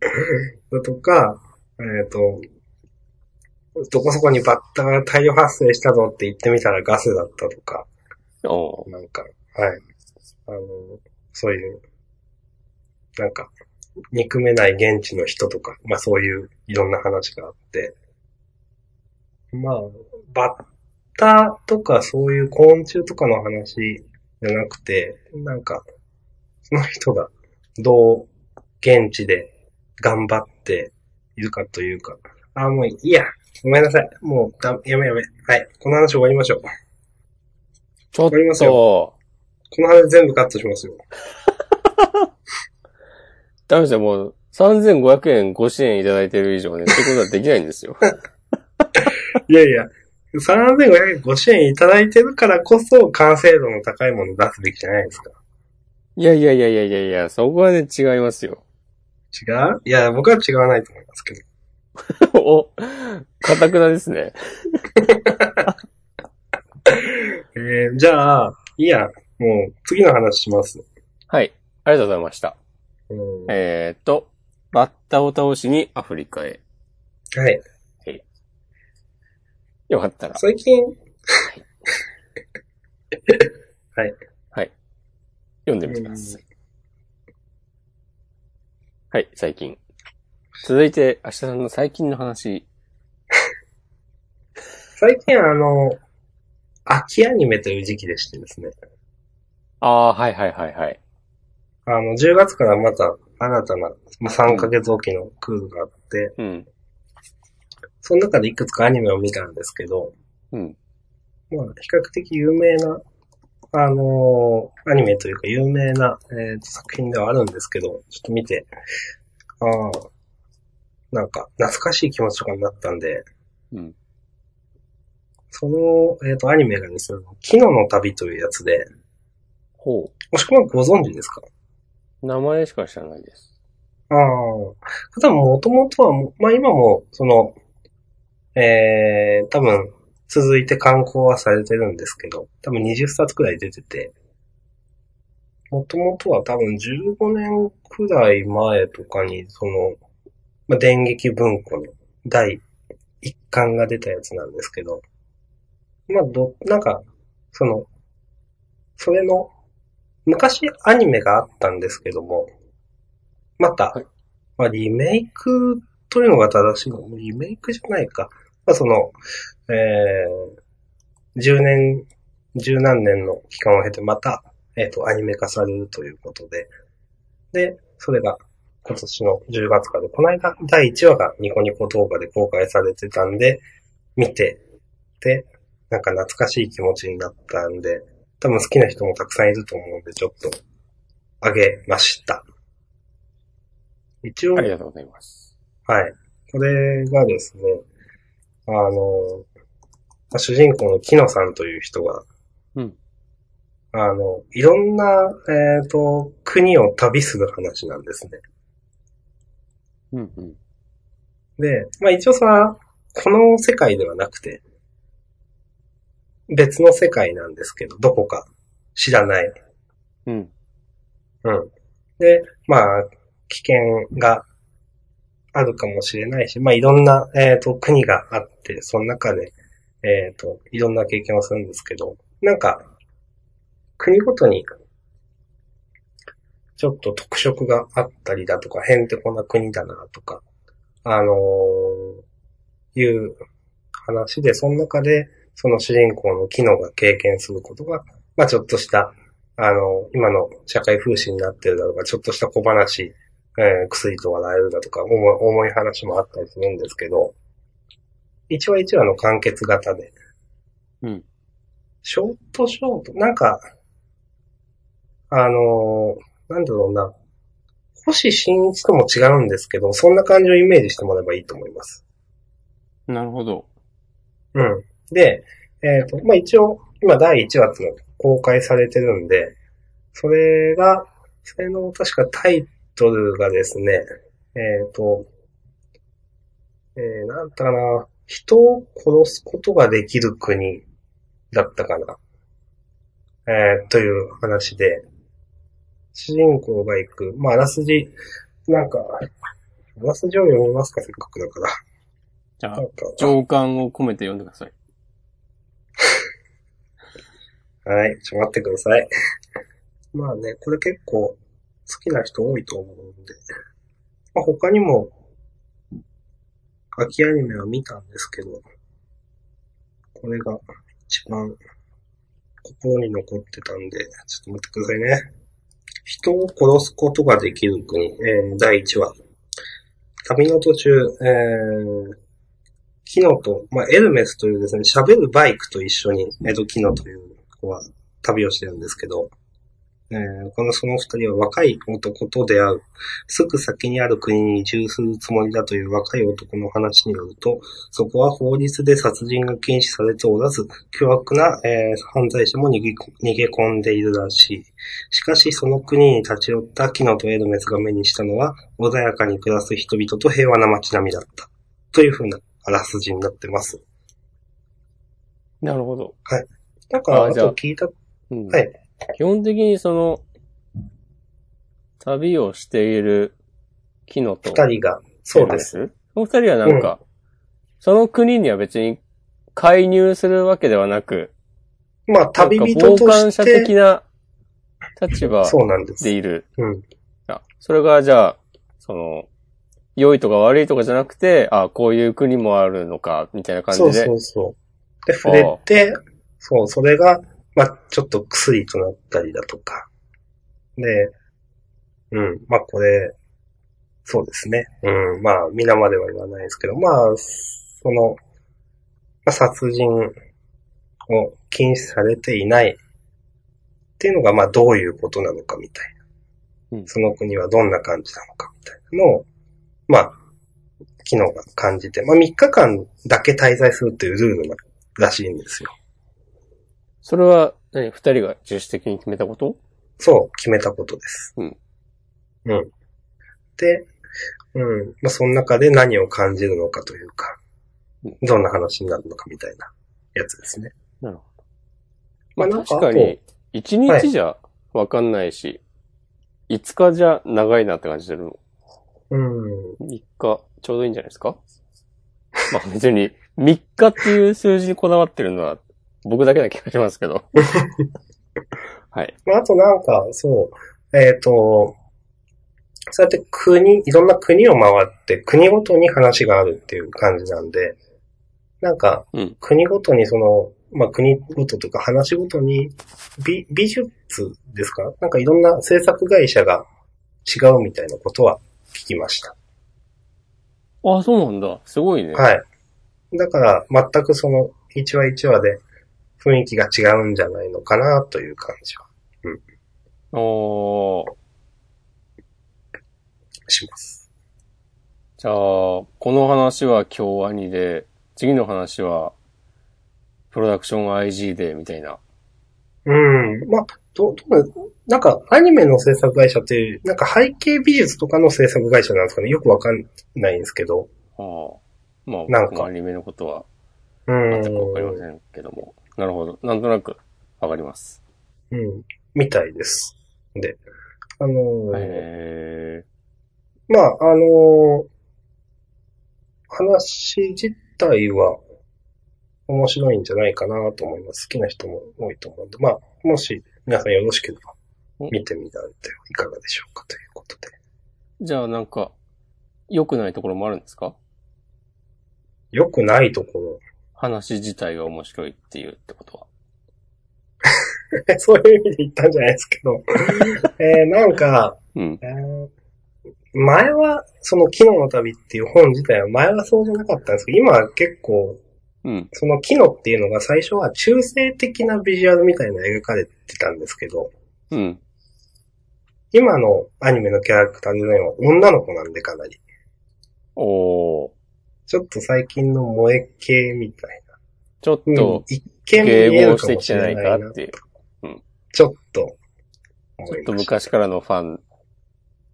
だとか、えっ、と、どこそこにバッタが大量発生したのって言ってみたらガスだったとか、なんか、はい。あの、そういう、なんか、憎めない現地の人とか、まあそういういろんな話があって、まあ、バッタとかそういう昆虫とかの話じゃなくて、なんか、その人がどう現地で頑張っているかというか、あ、もういいや。ごめんなさい。もうだ、やめやめ。はい。この話終わりましょう。ちょっわかりますと、この話全部カットしますよ。ダメですよ、もう、3500円ご支援いただいてる以上ね、そういうことはできないんですよ。いやいや、3500円ご支援いただいてるからこそ完成度の高いものを出すべきじゃないですか。いやいやいやいやいやいや、そこはね、違いますよ。違う？いや、僕は違わないと思いますけど。お、かたくなですね。えー、じゃあ、いいや、もう次の話します。はい。ありがとうございました。うんえーっと、バッタを倒しにアフリカへ。はい。よかったら。最近、読んでみてください。はい、最近。続いて、明日さんの最近の話。最近あの、秋アニメという時期でしてですね。ああ、はいはいはいはい。あの、10月からまた新たな、まあ、3ヶ月おきのクールがあって、うん。その中でいくつかアニメを見たんですけど、うん。まあ、比較的有名な、あのーアニメというか有名な、えーと作品ではあるんですけど、ちょっと見て、ああ、なんか懐かしい気持ちとかになったんで、うん。その、えっ、と、アニメがですね、キノの旅というやつで、ほもしくはご存知ですか？う。名前しか知らないです。ああ、多分もともとはも、まあ今も、その、えー、多分、続いて刊行はされてるんですけど、多分20冊くらい出てて、もともとは多分15年くらい前とかに、その、まあ、電撃文庫の第一巻が出たやつなんですけど、まあ、ど、なんか、その、それの、昔アニメがあったんですけども、また、はいまあ、リメイクというのが正しいのリメイクじゃないか。まあ、その、えー、10年、十何年の期間を経てまた、えっ、と、アニメ化されるということで、で、それが今年の10月からで、この間第1話がニコニコ動画で公開されてたんで、見て、で、なんか懐かしい気持ちになったんで、多分好きな人もたくさんいると思うので、ちょっと、あげました。一応、ありがとうございます。はい。これがですね、あの、まあ主人公のキノさんという人が、うん。あの、いろんな、えっ、と、国を旅する話なんですね。うんうん。で、まあ一応さ、この世界ではなくて、別の世界なんですけど、どこか知らない。うん。うん。で、まあ、危険があるかもしれないし、まあいろんな、えっ、と、国があって、その中で、えっ、と、いろんな経験をするんですけど、なんか、国ごとに、ちょっと特色があったりだとか、へんてこんな国だなとか、あのーいう話で、その中で、その主人公の機能が経験することが、まあちょっとした、あの、今の社会風刺になってるだとか、ちょっとした小話、えー薬と笑えるだとか、重い話もあったりするんですけど、一話一話の完結型で、うん。ショートショート、なんか、あのーなんだろうな、星新一とも違うんですけど、そんな感じをイメージしてもらえばいいと思います。なるほど。うん。で、えっ、と、まあ、一応、今第1話って公開されてるんで、それが、それの確かタイトルがですね、えっ、と、えー、なんたかな、人を殺すことができる国だったかな。えー、という話で、主人公が行く、まあ、あらすじ、なんか、あらすじを読みますか、せっかくだから。じゃあ情感を込めて読んでください。はい、ちょ、待ってください。まあね、これ結構好きな人多いと思うんで。まあ他にも、秋アニメは見たんですけど、これが一番心に残ってたんで、ちょっと待ってくださいね。人を殺すことができる国、えー第1話。旅の途中、えー、キノと、まあ、エルメスというですね、喋るバイクと一緒に、えっ、と、キノという子は旅をしてるんですけど、えーこのその二人は若い男と出会う。すぐ先にある国に移住するつもりだという若い男の話によると、そこは法律で殺人が禁止されておらず、凶悪な、えー犯罪者も逃げ逃げ込んでいるらしい。しかし、その国に立ち寄ったキノとエルメスが目にしたのは、穏やかに暮らす人々と平和な街並みだった。というふうなあらすじになってます。なるほど。なんか、ああと聞いた、うん。はい。基本的にその、旅をしているキノと二人が、そうです。す。その二人はなんか、その国には別に介入するわけではなく、まあ、旅人なんかと傍観者して、的な立場そうなんでいる。うん。あそれがじゃあ、その、良いとか悪いとかじゃなくて、あこういう国もあるのか、みたいな感じで。そうそうそう。で、触れて、そう、それが、まあ、ちょっと薬となったりだとか。で、うん、まあ、これ、そうですね。うん、まあ、皆までは言わないですけど、まあ、その、まあ、殺人を禁止されていないっていうのが、まあ、どういうことなのかみたいな。うんその国はどんな感じなのかみたいなのを、まあ、機能が感じて、まあ、3日間だけ滞在するっていうルールらしいんですよ。それは何、二人が自主的に決めたこと？そう、決めたことです。うん。うん。で、うん。まあ、その中で何を感じるのかというかうん、どんな話になるのかみたいなやつですね。なるほど。まあ確かに、一日じゃわかんないし、五日じゃ長いなって感じてるの。うん。三日、ちょうどいいんじゃないですか？まあ別に、三日っていう数字にこだわってるのは、僕だけな気がしますけど。はい。まあ、あとなんか、そう、えっ、と、そうやって国、いろんな国を回って、国ごとに話があるっていう感じなんで、なんかうん、国ごとにその、まあ、国ごととか話ごとに、美、美術ですか？なんかいろんな制作会社が違うみたいなことは聞きました。あ、そうなんだ。すごいね。はい。だから、全くその、一話一話で雰囲気が違うんじゃないのかなという感じはおーします。じゃあ、この話は京アニで、次の話は、プロダクション IG で、みたいな。うん。まあ、ど、どうなんか、アニメの制作会社って、なんか背景美術とかの制作会社なんですかねよくわかんないんですけど。ああ。まあ、なんかアニメのことはう全くわかりまん。せんけども。なるほど。なんとなくわかります。うん。みたいです。で。あのーへまあ、あのー話自体は面白いんじゃないかなと思います。好きな人も多いと思うんで、まあ、もし皆さんよろしければお見てみられていかがでしょうかということで。ーじゃあなんか、良くないところもあるんですか？良くないとこ話自体が面白いっていうってことは。ろ。そういう意味で言ったんじゃないですけど。えー、なんか、うん。えー前は、その、キノの旅っていう本自体は前はそうじゃなかったんですけど、今は結構、うん。そのキノっていうのが最初は中性的なビジュアルみたいな描かれてたんですけど、うん。今のアニメのキャラクターデザインは女の子なんでかなり。おー。ちょっと最近の萌え系みたいちょっな。と、一見見えるかもしれないなかっ。ていう。ちょっと思ちょっと。昔からのファン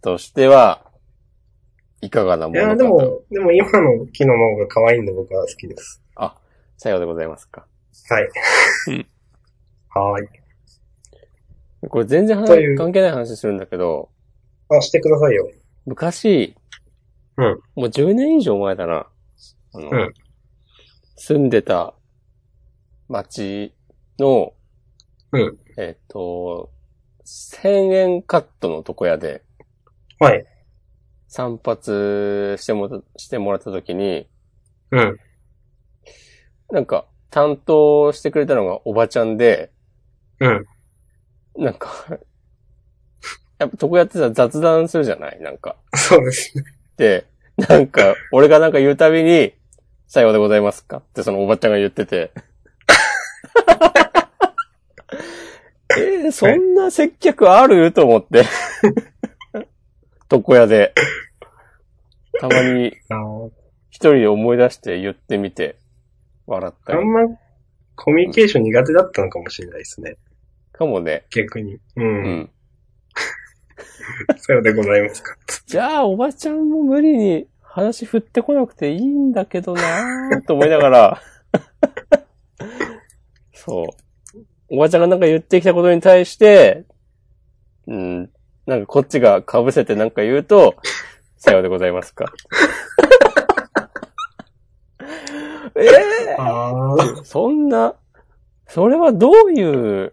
としては、いかがなもいや、のかと。でも、でも今のキノの方が可愛いんで僕は好きです。あ、さようでございますか。はい。うんはーい。これ全然話関係ない話するんだけど、あ、してくださいよ。昔、うんもう10年以上前だな。あのうん住んでた町の、うんえっ、と、1000円カットの床屋ではい。散髪してもらったしてもらった時に、うん。なんか担当してくれたのがおばちゃんで、うん。なんか、やっぱ床屋ってさ雑談するじゃない？なんか。そうですね。で、なんか、俺がなんか言うたびに、さようでございますか？ってそのおばちゃんが言ってて。えーそんな接客ある？と思って。床屋で。たまに一人で思い出して言ってみて、笑ったり。あんまコミュニケーション苦手だったのかもしれないですね。かもね。逆に。う。うんん。さようでございますか。じゃあ、おばちゃんも無理に話振ってこなくていいんだけどなぁと思いながら、そう。おばちゃんがなんか言ってきたことに対して、うん、なんかこっちが被せてなんか言うと、さようでございますか。ええああ。そんな、それはどういう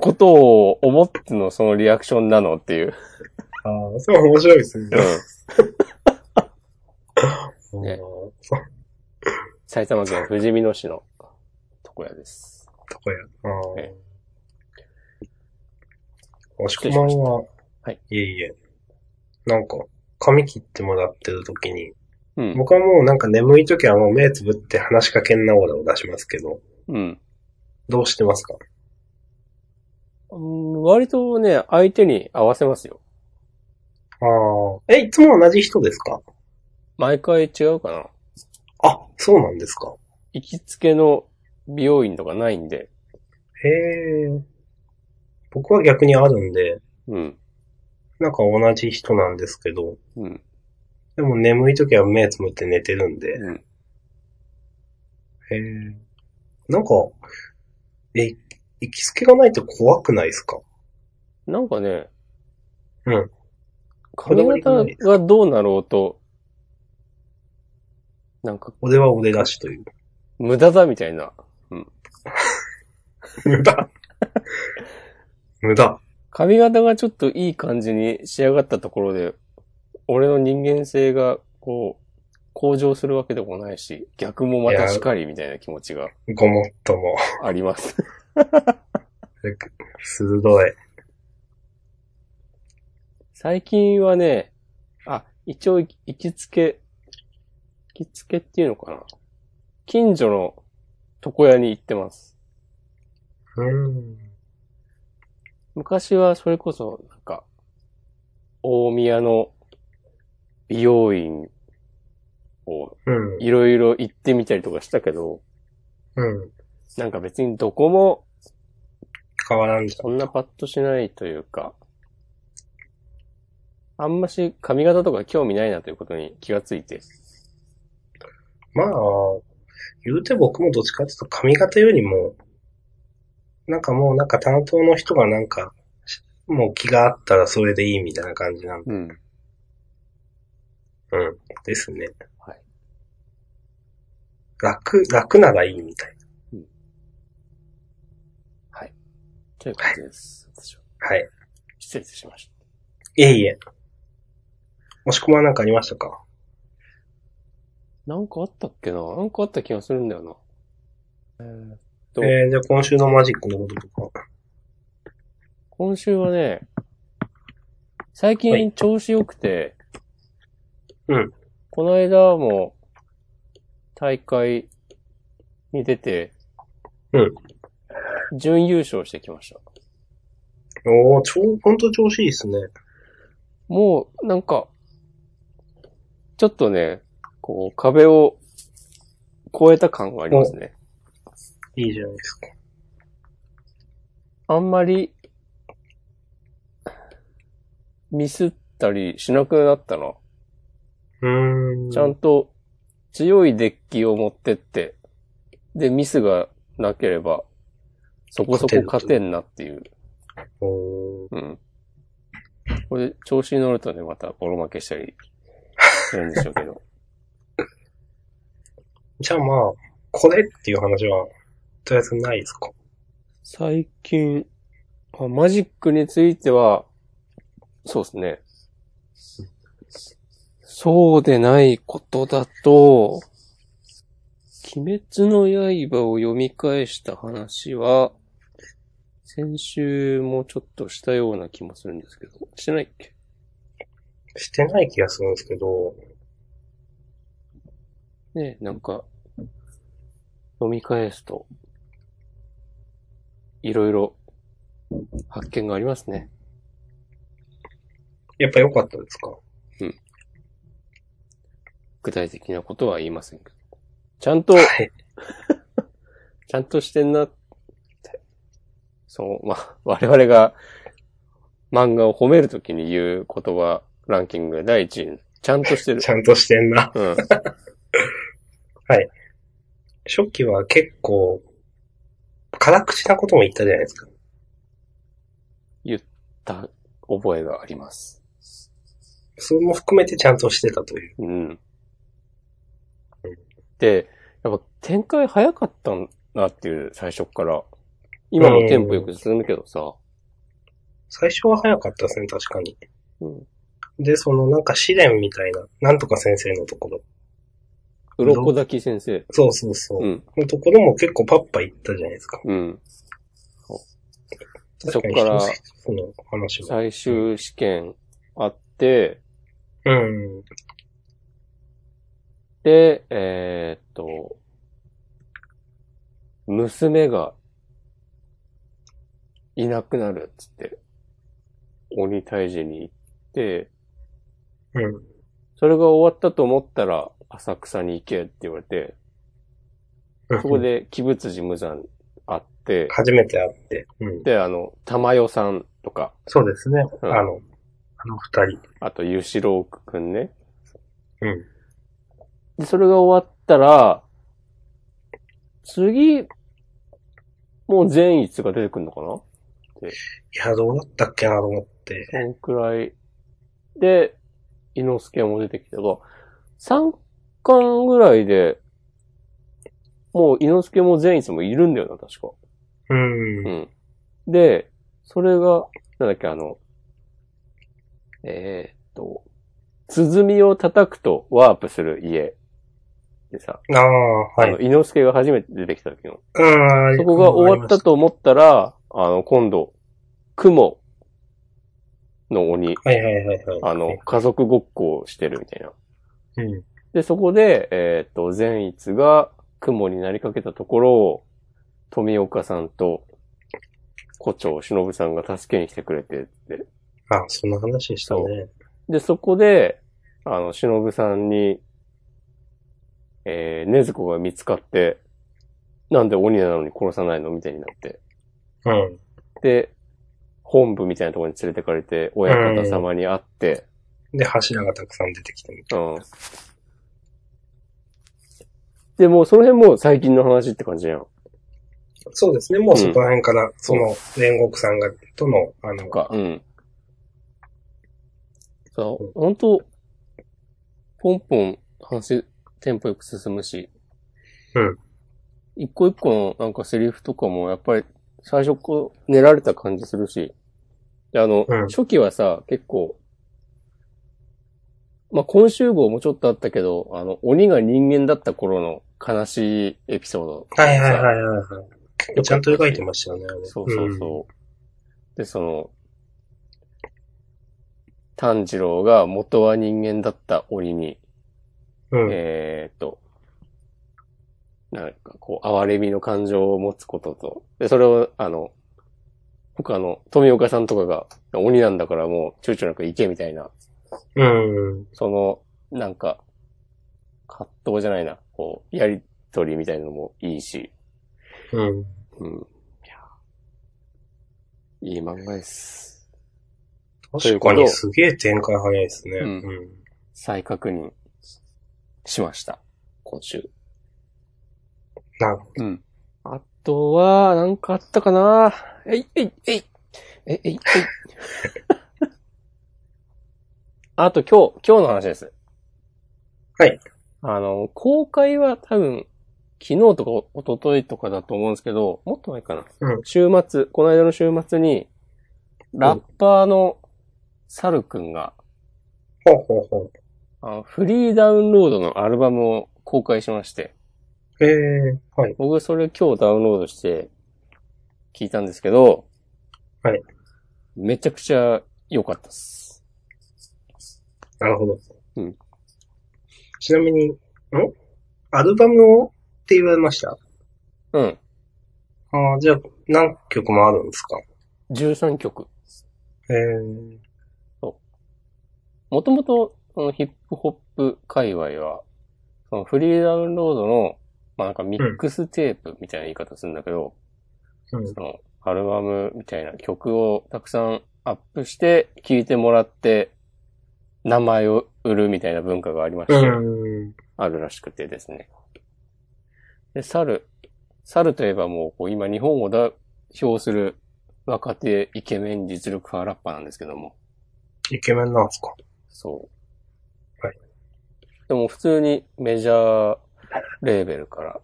ことを思ってのそのリアクションなのっていう。ああ、そう面白いですね。うん。ねあーそう、埼玉県富士見野市の床屋です。とこや。あえあ。おしこまんは、はい。いえいえ。なんか、髪切ってもらってる時に、うん。僕はもうなんか眠い時はもう目つぶって話しかけんなオーラを出しますけど、うん。どうしてますか？うん割とね、相手に合わせますよ。ああ。え、いつも同じ人ですか？毎回違うかな。あ、そうなんですか。行きつけの美容院とかないんで。へえ。僕は逆にあるんで、うん。なんか同じ人なんですけど、うん。でも眠い時は目つむって寝てるんで、うん。へえ。なんか、え、行きつけがないと怖くないですか？なんかね、うん。髪型がどうなろうと、なんか俺は俺だしという。無駄だみたいな。無駄。無駄。髪型がちょっといい感じに仕上がったところで、俺の人間性が、こう、向上するわけでもないし、逆もまたしかりみたいな気持ちがごもっとも。あります。鋭い。最近はね、あ、一応行きつけ、行きつけっていうのかな。近所の床屋に行ってます。うん。昔はそれこそ、なんか、大宮の美容院をうん。いろいろ行ってみたりとかしたけど、うん。なんか別にどこも変わらんじゃそんなパッとしないというか、あんまし髪型とか興味ないなということに気がついて。ん。まあ、言うて僕もどっちかっていうと髪型よりも、なんかもうなんか担当の人がなんか、しもう気があったらそれでいいみたいな感じなんで、うん。うん。ですね。はい。楽、楽ならいいみたいはい。という感じです。私は。い。失礼しました。いえいえ。もし込まはなんかありましたか？なんかあったっけな？なんかあった気がするんだよな。えーっと、えー、じゃあ今週のマジックのこととか。今週はね、最近調子良くて、うん。この間も大会に出て、うん。準優勝してきました。おー、超、ほんと調子いいっすね。もう、なんか、ちょっとね、こう、壁を越えた感がありますね。いいじゃないですか。あんまり、ミスったりしなくなったな。うーん。ちゃんと強いデッキを持ってって、で、ミスがなければ、そこそこ勝てんなっていう。うん。これ、調子に乗るとね、またボロ負けしたりするんでしょうけど。じゃあまあ、これっていう話は、とりあえずないですか？最近あ、マジックについては、そうですね。そうでないことだと、鬼滅の刃を読み返した話は、先週もちょっとしたような気もするんですけど、してないっけ？してない気がするんですけど、ねなんか、読み返すと、いろいろ発見がありますね。やっぱ良かったですか？具体的なことは言いませんけど。ちゃんと、はい。ちゃんとしてんなって。そう、まあ、我々が漫画を褒めるときに言う言葉ランキング第一位、ちゃんとしてる ち。ゃんとしてんな。うん。初期は結構、辛口なことも言ったじゃないですか。言った覚えがあります。それも含めてちゃんとしてたという。うん。で、やっぱ展開早かったなっていう最初っから。今もテンポよく進むけどさ。最初は早かったですね、確かに。うん。で、そのなんか試練みたいな、なんとか先生のところ。鱗滝先生。そうそうそう。うん。のところも結構パッパ行ったじゃないですか。うん。そ確かにっから。最終試験あって、うん。で、えーっと、娘がいなくなるっつって、鬼退治に行って、うん。それが終わったと思ったら浅草に行けって言われて、そこで鬼仏寺無惨あって、初めて会って。うん。で、あの、玉代さんとか、そうですね。うんあの、あの二人。あと、ゆしろうくんね。うん。で、それが終わったら、次、もう善逸が出てくるのかな？いや、どうだったっけなと思って。そんくらい。で、伊之助も出てきたが、3巻ぐらいで、もう伊之助も善逸もいるんだよな、確か。うん。うん。で、それが、なんだっけ、あの、えーっと、鼓を叩くとワープする家でさ、ああ、はいあの、。伊之助が初めて出てきた時の。うん。そこが終わったと思ったら、あの、今度、雲の鬼、はいはいはいはい。あの、家族ごっこをしてるみたいな。うん。で、そこで、えーっと、善逸が雲になりかけたところを、富岡さんと、胡蝶、忍さんが助けに来てくれてで、あ、そんな話でしたね。で、そこで、あの、忍さんに、えー、ねずこが見つかって、なんで鬼なのに殺さないのみたいになって。うん。で、本部みたいなところに連れてかれて、親方様に会って、で、柱がたくさん出てきてみたいうん。で、もうその辺もう最近の話って感じやん。そうですね。もうそこら辺から、その、煉獄さんが、との、あのと、か、うん。そう、本当ポンポン話、テンポよく進むし。うん。一個一個のなんかセリフとかもやっぱり最初こう練られた感じするし。であの、うん初期はさ、結構、まあ、今週号もちょっとあったけど、あの、鬼が人間だった頃の悲しいエピソード。はいはいはいはいちゃんと描いてましたよね。そうそうそう。で、その、炭治郎が元は人間だった鬼に、うん。うん。えーっと、なんかこう、哀れみの感情を持つことと、で、それを、あの、他の富岡さんとかが鬼なんだからもう躊躇なく行けみたいな、うん。その、なんか、葛藤じゃないな、こう、やりとりみたいなのもいいし、うん。うん。いや、いい漫画です。確かにすげえ展開早いですね。ううんん。再確認しました。今週。なるほうん。あとは、なんかあったかな？えい、えい、えい、えい、えい、えい。あと今日、今日の話です。はい。あの、公開は多分、昨日とか一昨日とかだと思うんですけど、もっと前かな。うん週末、この間の週末に、ラッパーのサルくんが、うほうほあのフリーダウンロードのアルバムを公開しまして、う。ええはい。僕それ今日ダウンロードして聞いたんですけど、はい。めちゃくちゃ良かったっす。なるほど。うん。ちなみに、ん？アルバムをって言われました？うん。ああ、じゃあ、何曲もあるんですか？13曲。ええもともと、そのヒップホップ界隈は、そのフリーダウンロードの、まあなんかミックステープみたいな言い方するんだけど、うん。そのアルバムみたいな曲をたくさんアップして聴いてもらって、名前を売るみたいな文化がありまして、うん。あるらしくてですね。で、猿。猿といえばもう、こう今日本を代表する若手イケメン実力派ラッパーなんですけども。イケメンなんですか？そう。はい。でも普通にメジャーレーベルから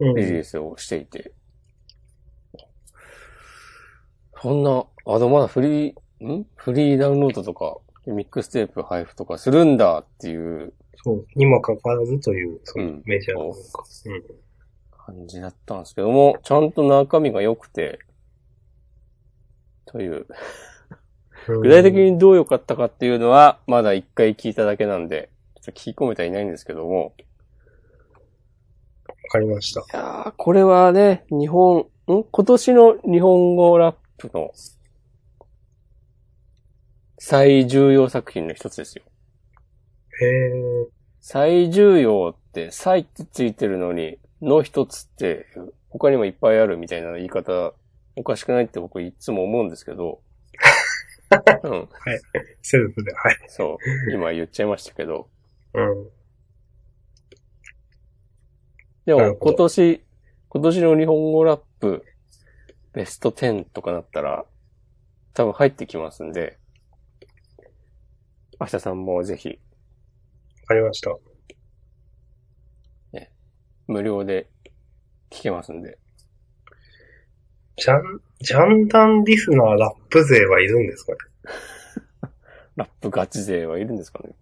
うん。リリースをしていて。そんな、あとまだフリー、ん？フリーダウンロードとか、ミックステープ配布とかするんだっていうそう。にもかかわらずという、そのうんメジャーなのか。感じだったんですけども、ちゃんと中身が良くて、という、うん。具体的にどう良かったかっていうのは、まだ一回聞いただけなんで、ちょっと聞き込めてはいないんですけども、わかりました。いやーこれはね、日本、ん？今年の日本語ラップの最重要作品の一つですよ。へえ。最重要って、最ってついてるのに、の一つって、他にもいっぱいあるみたいな言い方、おかしくないって僕いつも思うんですけど、うん、セルフで、はい。そう、今言っちゃいましたけど、うん。でも今年、今年の日本語ラップベスト10とかなったら、多分入ってきますんで、明日さんもぜひわかりました。無料で聞けますんで。ジャン、ジャンダンリスナーラップ勢はいるんですかね？ラップガチ勢はいるんですかね？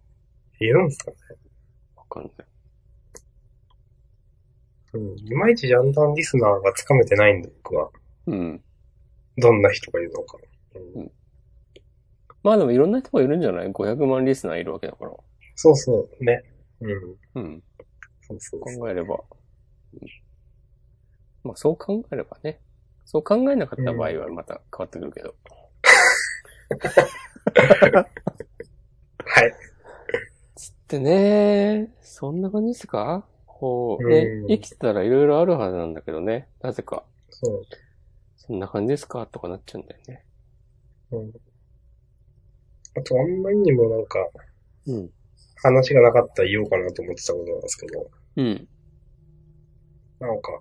いるんですかね？わかんない。うん。いまいちジャンダンリスナーがつかめてないんで、僕は。うん。どんな人がいるのか。うんまあでもいろんな人がいるんじゃない ?500 万リスナーいるわけだから。そうそう、ね。うん。うん。そうそう。考えれば。うんまあそう考えればね。そう考えなかった場合はまた変わってくるけど。はい。でね、そんな感じですか？こうねうん、生きてたらいろいろあるはずなんだけどね。なぜか。そう。そんな感じですか？とかなっちゃうんだよね。うん。あと、あんまりにもなんか、うん。話がなかったら言おうかなと思ってたことなんですけど、うん。なんか、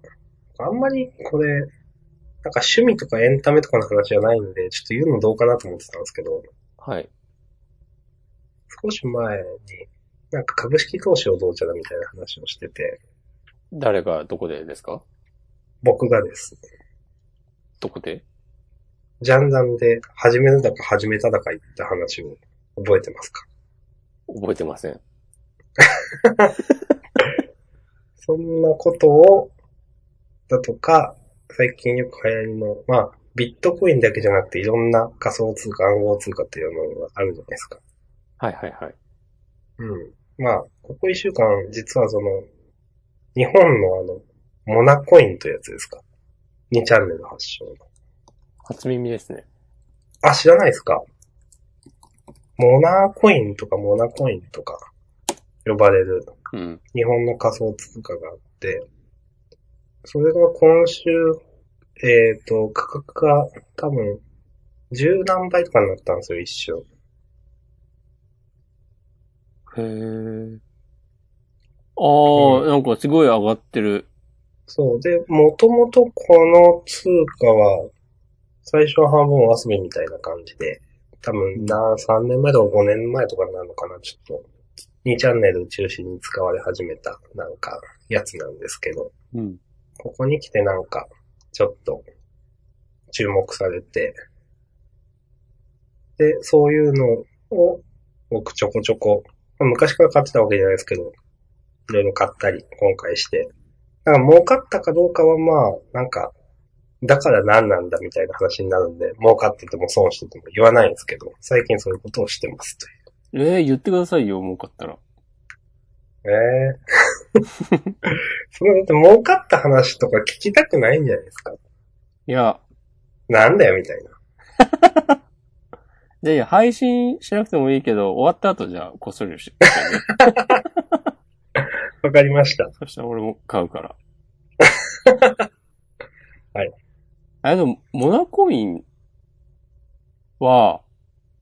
あんまりこれ、なんか趣味とかエンタメとかの話じゃないんで、ちょっと言うのどうかなと思ってたんですけど、はい。少し前に、なんか株式投資をどうちゃだみたいな話をしてて、誰がどこでですか？僕がです。どこで？ジャンダンで始めるだか始めただか言った話を覚えてますか？覚えてません。そんなことを、だとか、最近よく流行りの、まあ、ビットコインだけじゃなくていろんな仮想通貨、暗号通貨っていうのがあるじゃないですか。はいはいはい。うん。まあ、ここ一週間、実はその、日本のあの、モナコインというやつですか？2チャンネル発祥の。初耳ですね。あ、知らないですか？モナコインとかモナコインとか呼ばれるうん。日本の仮想通貨があって、それが今週、えっ、と、価格が多分、十何倍とかになったんですよ、一瞬。へー。ああ、なんかすごい上がってる。そう。で、もともとこの通貨は、最初は半分お遊びみたいな感じで、多分な、3年前とか5年前とかになるのかな、ちょっと。2チャンネル中心に使われ始めた、なんか、やつなんですけど、うん。ここに来てなんか、ちょっと、注目されて、で、そういうのを、僕ちょこちょこ、まあ昔から買ってたわけじゃないですけど、いろいろ買ったり、今回して。だから儲かったかどうかはまあ、なんか、だから何なんだみたいな話になるんで、儲かってても損してても言わないんですけど、最近そういうことをしてますとええ言ってくださいよ、儲かったら。いう。え えそのだって儲かった話とか聞きたくないんじゃないですか？いや、なんだよみたいな。じゃあいや、配信しなくてもいいけど、終わった後じゃあ、こっそりして、わかりました。そしたら俺も買うから。はい。あ、でも、モナコインは、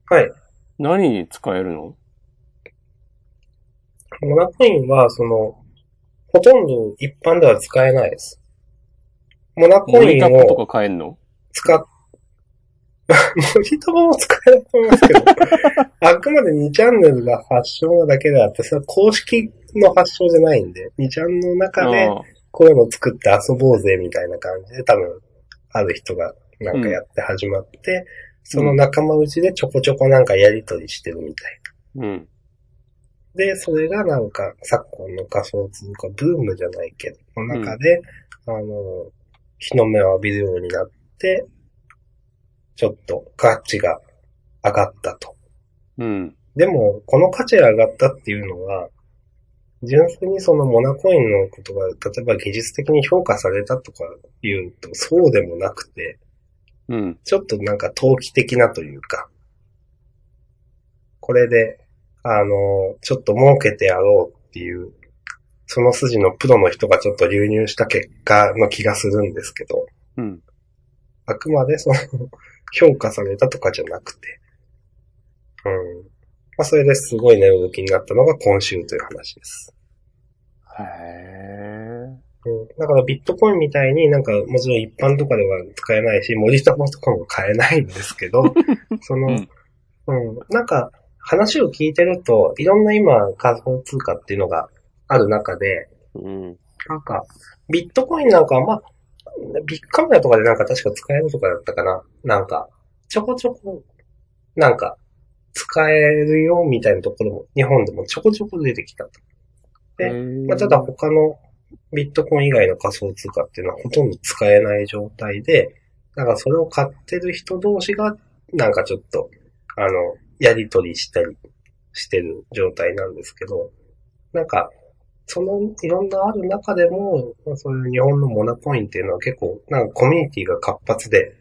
はい。何に使えるの？モナコインは、その、ほとんど一般では使えないです。モナコモインニタコとをか買えんの？使っ、モニタコも使えると思いますけど、あくまで2チャンネルが発祥なだけであって、それは公式の発祥じゃないんで、2チャンネルの中で、ああこういうのを作って遊ぼうぜみたいな感じで多分、ある人がなんかやって始まって、その仲間内でちょこちょこなんかやりとりしてるみたいうん。で、それがなんか、昨今の仮想通貨ブームじゃないけど、の中で、あの、日の目を浴びるようになって、ちょっと価値が上がったと。うん。でも、この価値が上がったっていうのは、純粋にそのモナコインのことが、例えば技術的に評価されたとか言うと、そうでもなくて、うん。ちょっとなんか投機的なというか、これで、あの、ちょっと儲けてやろうっていう、その筋のプロの人がちょっと流入した結果の気がするんですけど、うん。あくまでその、評価されたとかじゃなくて、うん。まあ、それですごい値動きになったのが今週という話です。へえ。うん、だからビットコインみたいになんかもちろん一般とかでは使えないし、森友とかも買えないんですけど、その、うんうん、なんか話を聞いてると、いろんな今仮想通貨っていうのがある中で、うん。なんかビットコインなんかはまあ、ビッグカメラとかでなんか確か使えるとかだったかななんか、ちょこちょこ、なんか、使えるよみたいなところも日本でもちょこちょこ出てきたと。でまあ、ただ他のビットコイン以外の仮想通貨っていうのはほとんど使えない状態で、だからそれを買ってる人同士が、なんかちょっと、あの、やりとりしたりしてる状態なんですけど、なんか、そのいろんなある中でも、まあそういう日本のモナコインっていうのは結構、なんかコミュニティが活発で、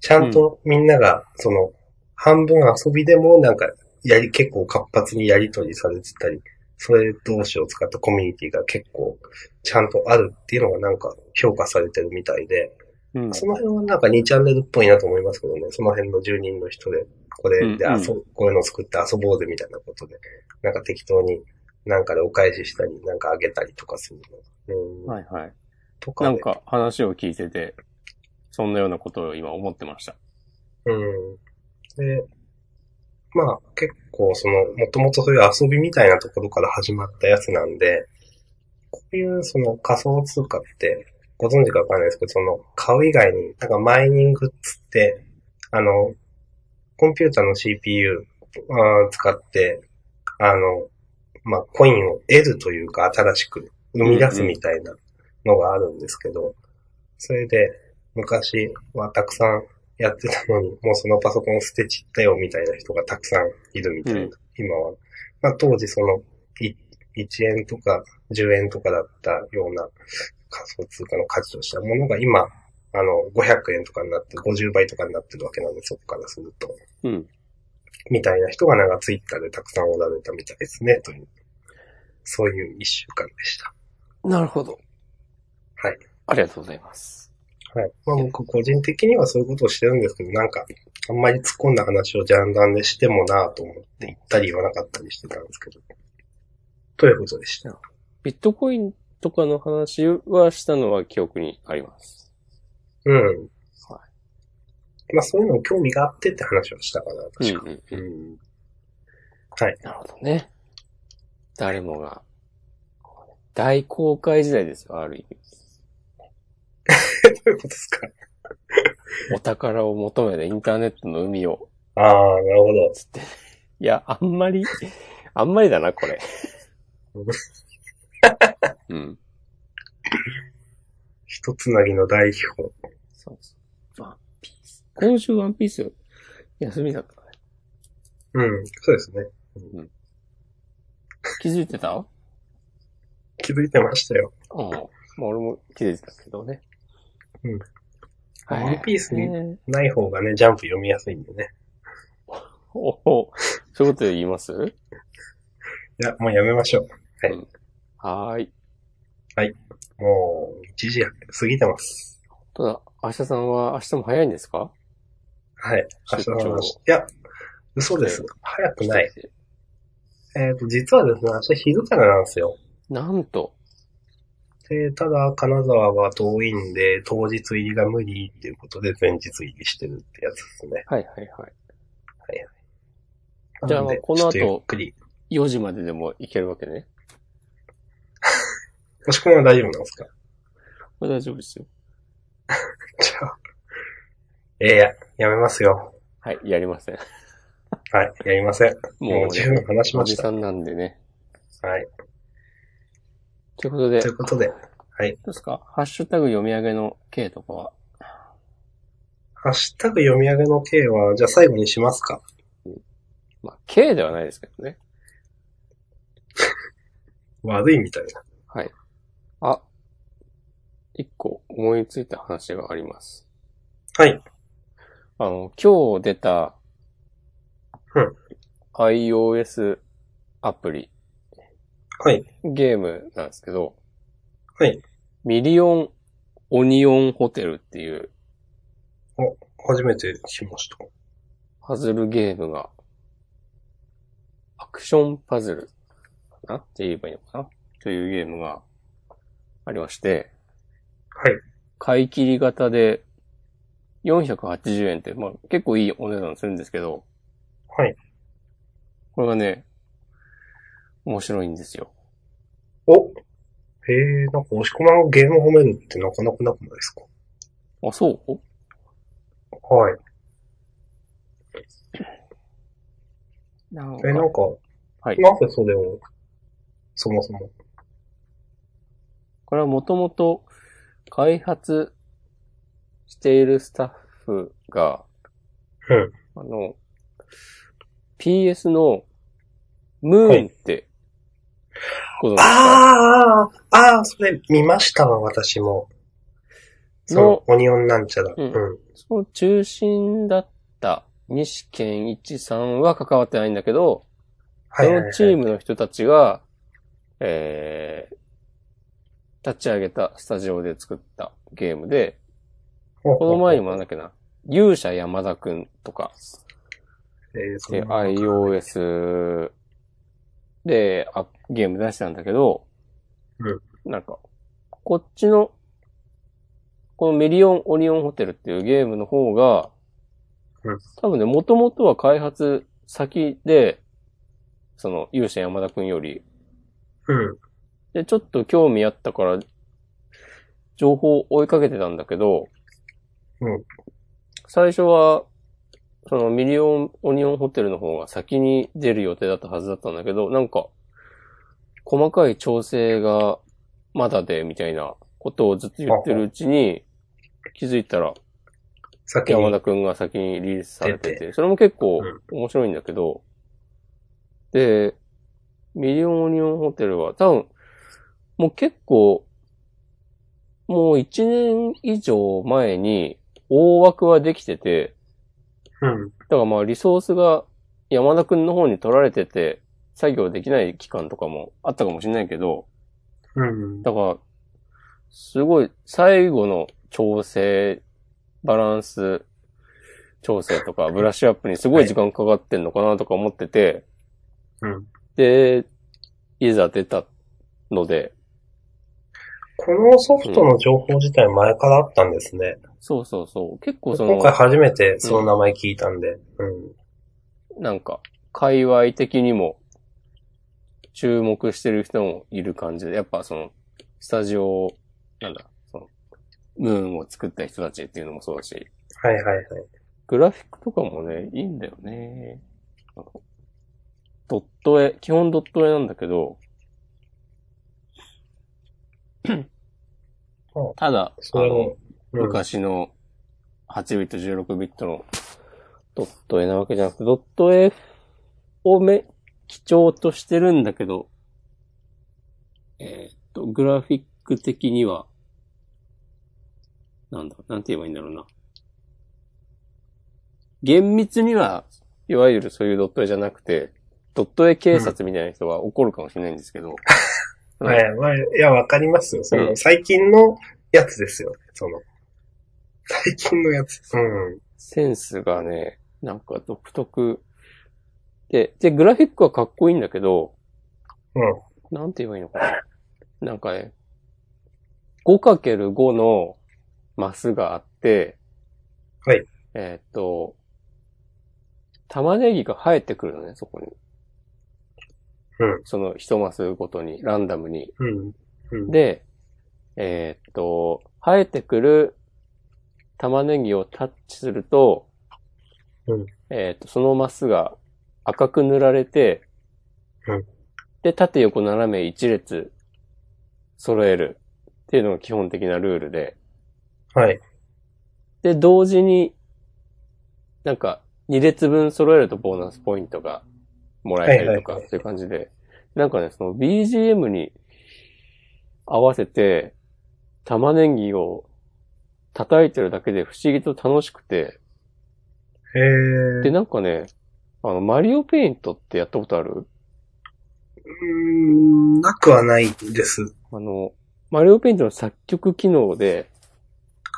ちゃんとみんなが、その、半分遊びでもなんか、やり、結構活発にやりとりされてたり、それ同士を使ったコミュニティが結構ちゃんとあるっていうのがなんか評価されてるみたいで、うん。その辺はなんか2チャンネルっぽいなと思いますけどね。その辺の住人の人で、これでうんうん遊、こういうのを作って遊ぼうぜみたいなことで、なんか適当になんかでお返ししたり、なんかあげたりとかするの。うん。はいはい。とかで。なんか話を聞いてて、そんなようなことを今思ってました。うん。で、まあ結構その、もともとそういう遊びみたいなところから始まったやつなんで、こういうその仮想通貨って、ご存知かわかんないですけど、その、買う以外に、なんかマイニングっつって、あの、コンピューターの CPU あー使って、あの、まあ、コインを得るというか、新しく生み出すみたいなのがあるんですけど、それで、昔はたくさんやってたのに、もうそのパソコン捨てちったよみたいな人がたくさんいるみたいな、うん今は。まあ当時その、い1円とか10円とかだったような仮想通貨の価値としたものが今、あの、500円とかになって、50倍とかになってるわけなんで、そこからすると。うん。みたいな人がなんかツイッターでたくさんおられたみたいですね、という。そういう一週間でした。なるほど。はい。ありがとうございます。はい。まあ僕個人的にはそういうことをしてるんですけど、なんか、あんまり突っ込んだ話をジャンダンでしてもなぁと思って言ったり言わなかったりしてたんですけど。ということでした？ビットコインとかの話はしたのは記憶にあります。うん。はまあそういうの興味があってって話をしたかな、うん確か。うんうん。はい。なるほどね。誰もが、大公開時代ですよ、ある意味。どういうことですか？お宝を求めてインターネットの海を、ああ、なるほど。つって。いや、あんまり、あんまりだな、これ。うん。一つなぎの代表。そうそう。ワンピース。今週ワンピース、休みだったね。うん、そうですね。気づいてた？気づいてましたよ。うん。まあ俺も気づいてたけどね。うん。はい。ワンピースにねない方がね、ジャンプ読みやすいんでね。おお、そういうことで言います？いや、もうやめましょう。はーい。もう、1時過ぎてます。ただ、明日さんは明日も早いんですか？はい。明日の話。いや、嘘です。早くない。。えっ、と、実はですね、明日昼からなんですよ。なんと、で、ただ、金沢は遠いんで、当日入りが無理っていうことで、前日入りしてるってやつですね。はいはいはい。じゃあなのでこの後ちょっとゆっくり。4時まででも行けるわけね。もしくは大丈夫なんですか？これ大丈夫ですよ。じゃあ。ええや、やめますよ。はい、やりません。はい、やりません。ももう十分話しおました。じさんなんでね。はい。ということで、ということで、はい。どうですか？ハッシュタグ読み上げの K とかは？ハッシュタグ読み上げの K は、じゃあ最後にしますか。まあ、K ではないですけどね。悪いみたいな。はい。あ、一個思いついた話があります。はい。あの、今日出たうん iOS アプリ、はい。ゲームなんですけど、はい。ミリオンオニオンホテルっていう初めて聞きました。パズルゲームが、アクションパズルかなって言えばいいのかな？というゲームがありまして、はい。買い切り型で480円って、まあ結構いいお値段するんですけど、はい。これがね、面白いんですよ。おへえ、なんか押し込まんゲーム褒めるってなかなかなくないですか？あ、そう？はい。なえ、なんか、はい。なぜそれを、そもそも？これはもともと開発しているスタッフが、うん。あの、PS のムーンって、ご存知ですか、ああ、ああ、それ見ましたわ、私も。そのう、オニオンなんちゃら。ううんん。その中心だった西健一さんは関わってないんだけど、はいはい、はい。そのチームの人たちが、えー、立ち上げたスタジオで作ったゲームで、この前にもなんだっけな、勇者山田くんとか、えー、iOS であゲーム出したんだけど、うん。なんか、こっちの、このメリオンオニオンホテルっていうゲームの方が、うん。多分ね、もともとは開発先で、その勇者山田くんより、うん。で、ちょっと興味あったから、情報を追いかけてたんだけど、うん。最初は、その Million Onion Hotelの方が先に出る予定だったはずだったんだけど、なんか、細かい調整がまだで、みたいなことをずっと言ってるうちに、気づいたら。山田くんが先にリリースされて出て、それも結構うん面白いんだけど、で、 Million Onion Hotelは多分、もう結構、もう一年以上前に大枠はできてて、うん。だからまあリソースが山田くんの方に取られてて、作業できない期間とかもあったかもしれないけど、うん。だから、すごい最後の調整、バランス調整とかブラッシュアップにすごい時間かかってんのかなとか思ってて、うん。で、いざ出たので、このソフトの情報自体前からあったんですね。そうそうそう、結構その今、回初めてその名前聞いたんで。うん。なんか、界隈的にも注目してる人もいる感じで、やっぱその、スタジオ、なんだ、その、ムーンを作った人たちっていうのもそうだし、はいはいはい。グラフィックとかもね、いいんだよね。ドット絵、基本ドット絵なんだけどうん、ただ、あの、、うん、昔の8ビット、16ビットのドット絵なわけじゃなくて、ドット絵をめ、基調としてるんだけど、えーっと、グラフィック的には、なんだ、なんて言えばいいんだろうな。厳密には、いわゆるそういうドット絵じゃなくて、ドット絵警察みたいな人は怒るかもしれないんですけど、はい、まあ、いや、わかりますよ。その、うん最近のやつですよ。その、最近のやつ。うん。センスがね、なんか独特。で、で、グラフィックはかっこいいんだけど、うん。なんて言えばいいのかな。なんかね、5×5 のマスがあって、はい。えーっと、玉ねぎが生えてくるのね、そこに。うん。その一マスごとに、ランダムに。うん。うん。で、えーっと、生えてくる玉ねぎをタッチすると、うんえーっと、そのマスが赤く塗られて、うんで、縦横斜め一列揃えるっていうのが基本的なルールで、はい。で、同時に、なんか、2列分揃えるとボーナスポイントがもらえたりとか、はいはいういう感じで。なんかね、その BGM に合わせて、玉ねぎを叩いてるだけで不思議と楽しくて、へー。で、なんかね、あの、マリオペイントってやったことある？うーん、なくはないです。あの、マリオペイントの作曲機能で、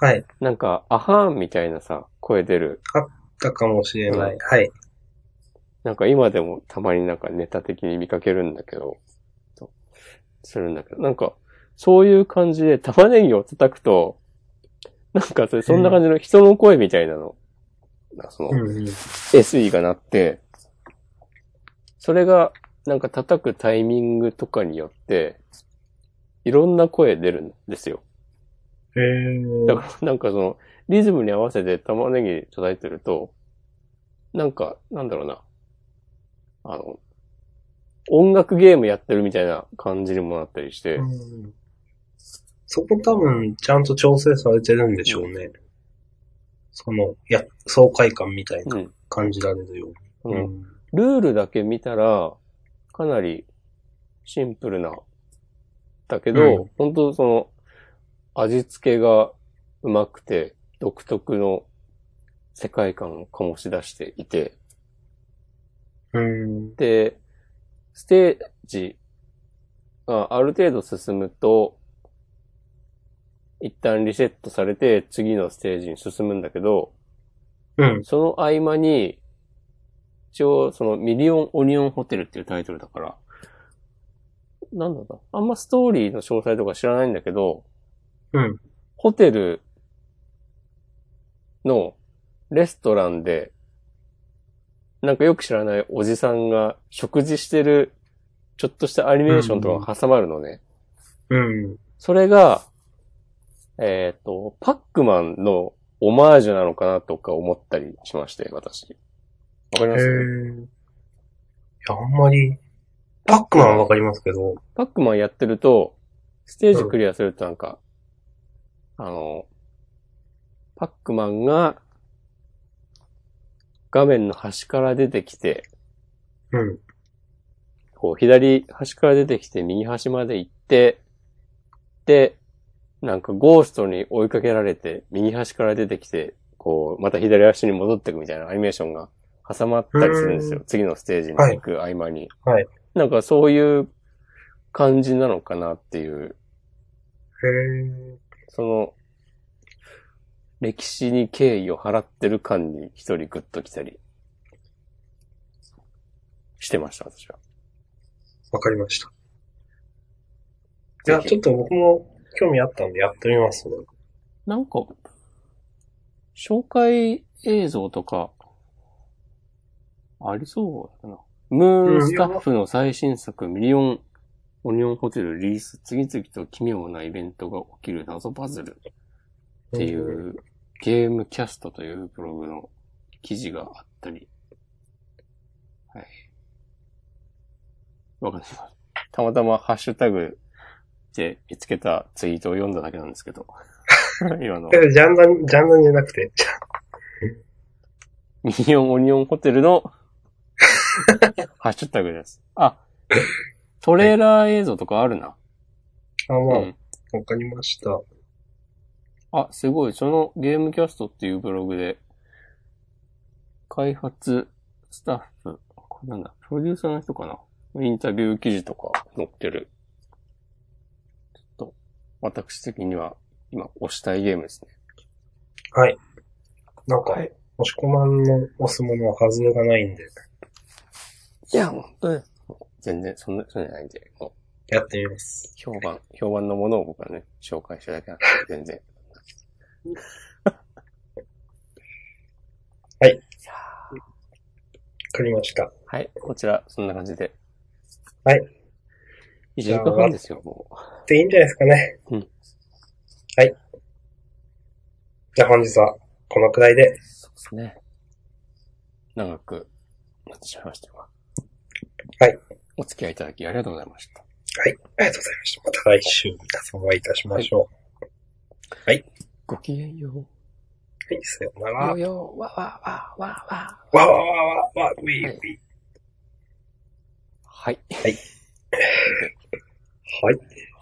はい。なんか、アハーンみたいなさ、声出る。だかもしれない。うんはい。なんか今でもたまになんかネタ的に見かけるんだけど、そうするんだけど、なんか、そういう感じで玉ねぎを叩くと、なんかそれそんな感じの人の声みたいなの、なその。SE が鳴って、それがなんか叩くタイミングとかによって、いろんな声出るんですよ。へー。だからなんかその、リズムに合わせて玉ねぎ叩いてると、なんか、なんだろうな。あの、音楽ゲームやってるみたいな感じにもなったりして、うんそこ多分、ちゃんと調整されてるんでしょうね。その、や、爽快感みたいなうん。感じられるように。そのルールだけ見たら、かなりシンプルな、だけど、うん本当その、味付けがうまくて、独特の世界観を醸し出していて、うん。で、ステージがある程度進むと、一旦リセットされて次のステージに進むんだけど、うん。その合間に、一応そのミリオンオニオンホテルっていうタイトルだから、なんだろうな。あんまストーリーの詳細とか知らないんだけど、うん。ホテルのレストランで、なんかよく知らないおじさんが食事してる、ちょっとしたアニメーションとかが挟まるのね。うん。それが、えっ、と、パックマンのオマージュなのかなとか思ったりしまして、私。わかりへます？ー。いや、あんまり、パックマンはわかりますけど、パックマンやってると、ステージクリアするとなんか、あの、パックマンが、画面の端から出てきて、うん。こう、左端から出てきて、右端まで行って、で、なんかゴーストに追いかけられて、右端から出てきて、こう、また左足に戻っていくみたいなアニメーションが挟まったりするんですよう。次のステージに行く合間に。はい。なんかそういう感じなのかなっていう、へー。その、歴史に敬意を払ってる感に一人グッと来たりしてました、私は。わかりました。いや、ちょっと僕も興味あったんでやってみます。なんか、紹介映像とか、ありそうだな。 moonスタッフの最新作、 Million Onion Hotel リリース、次々と奇妙なイベントが起きる謎パズルっていうゲームキャストというブログの記事があったり。はい。わかんない。たまたまハッシュタグで見つけたツイートを読んだだけなんですけど。今の。えジャンダン、ジャンダンじゃなくて、ミリオンオニオンホテルの ハッシュタグです。あ、トレーラー映像とかあるな。あ、まあ、うん。わかりました。あ、すごい。そのゲームキャストっていうブログで、開発スタッフ、なんだ、プロデューサーの人かな？インタビュー記事とか載ってる。ちょっと、私的には今押したいゲームですね。はい。なんか、はい押し込まんの押すものは外れがないんで、いや、本当ね。全然、そんな、そうじゃないんで、やってみます。評判、評判のものを僕はね、紹介しただけなんで、全然。はいわかりました。はい、こちら、そんな感じで。はい。1時間半ですよ、もう。でいいんじゃないですかね。うん。はい。じゃあ本日はこのくらいで、そうですね。長くなってしまいましたが。はい。お付き合いいただきありがとうございました。はい。ありがとうございました。また来週お会いいたしましょごきげんよう。う。はい、さようなら。わよよ、わわわわわ。わわわわわ、ウィーウィー。はい。はい。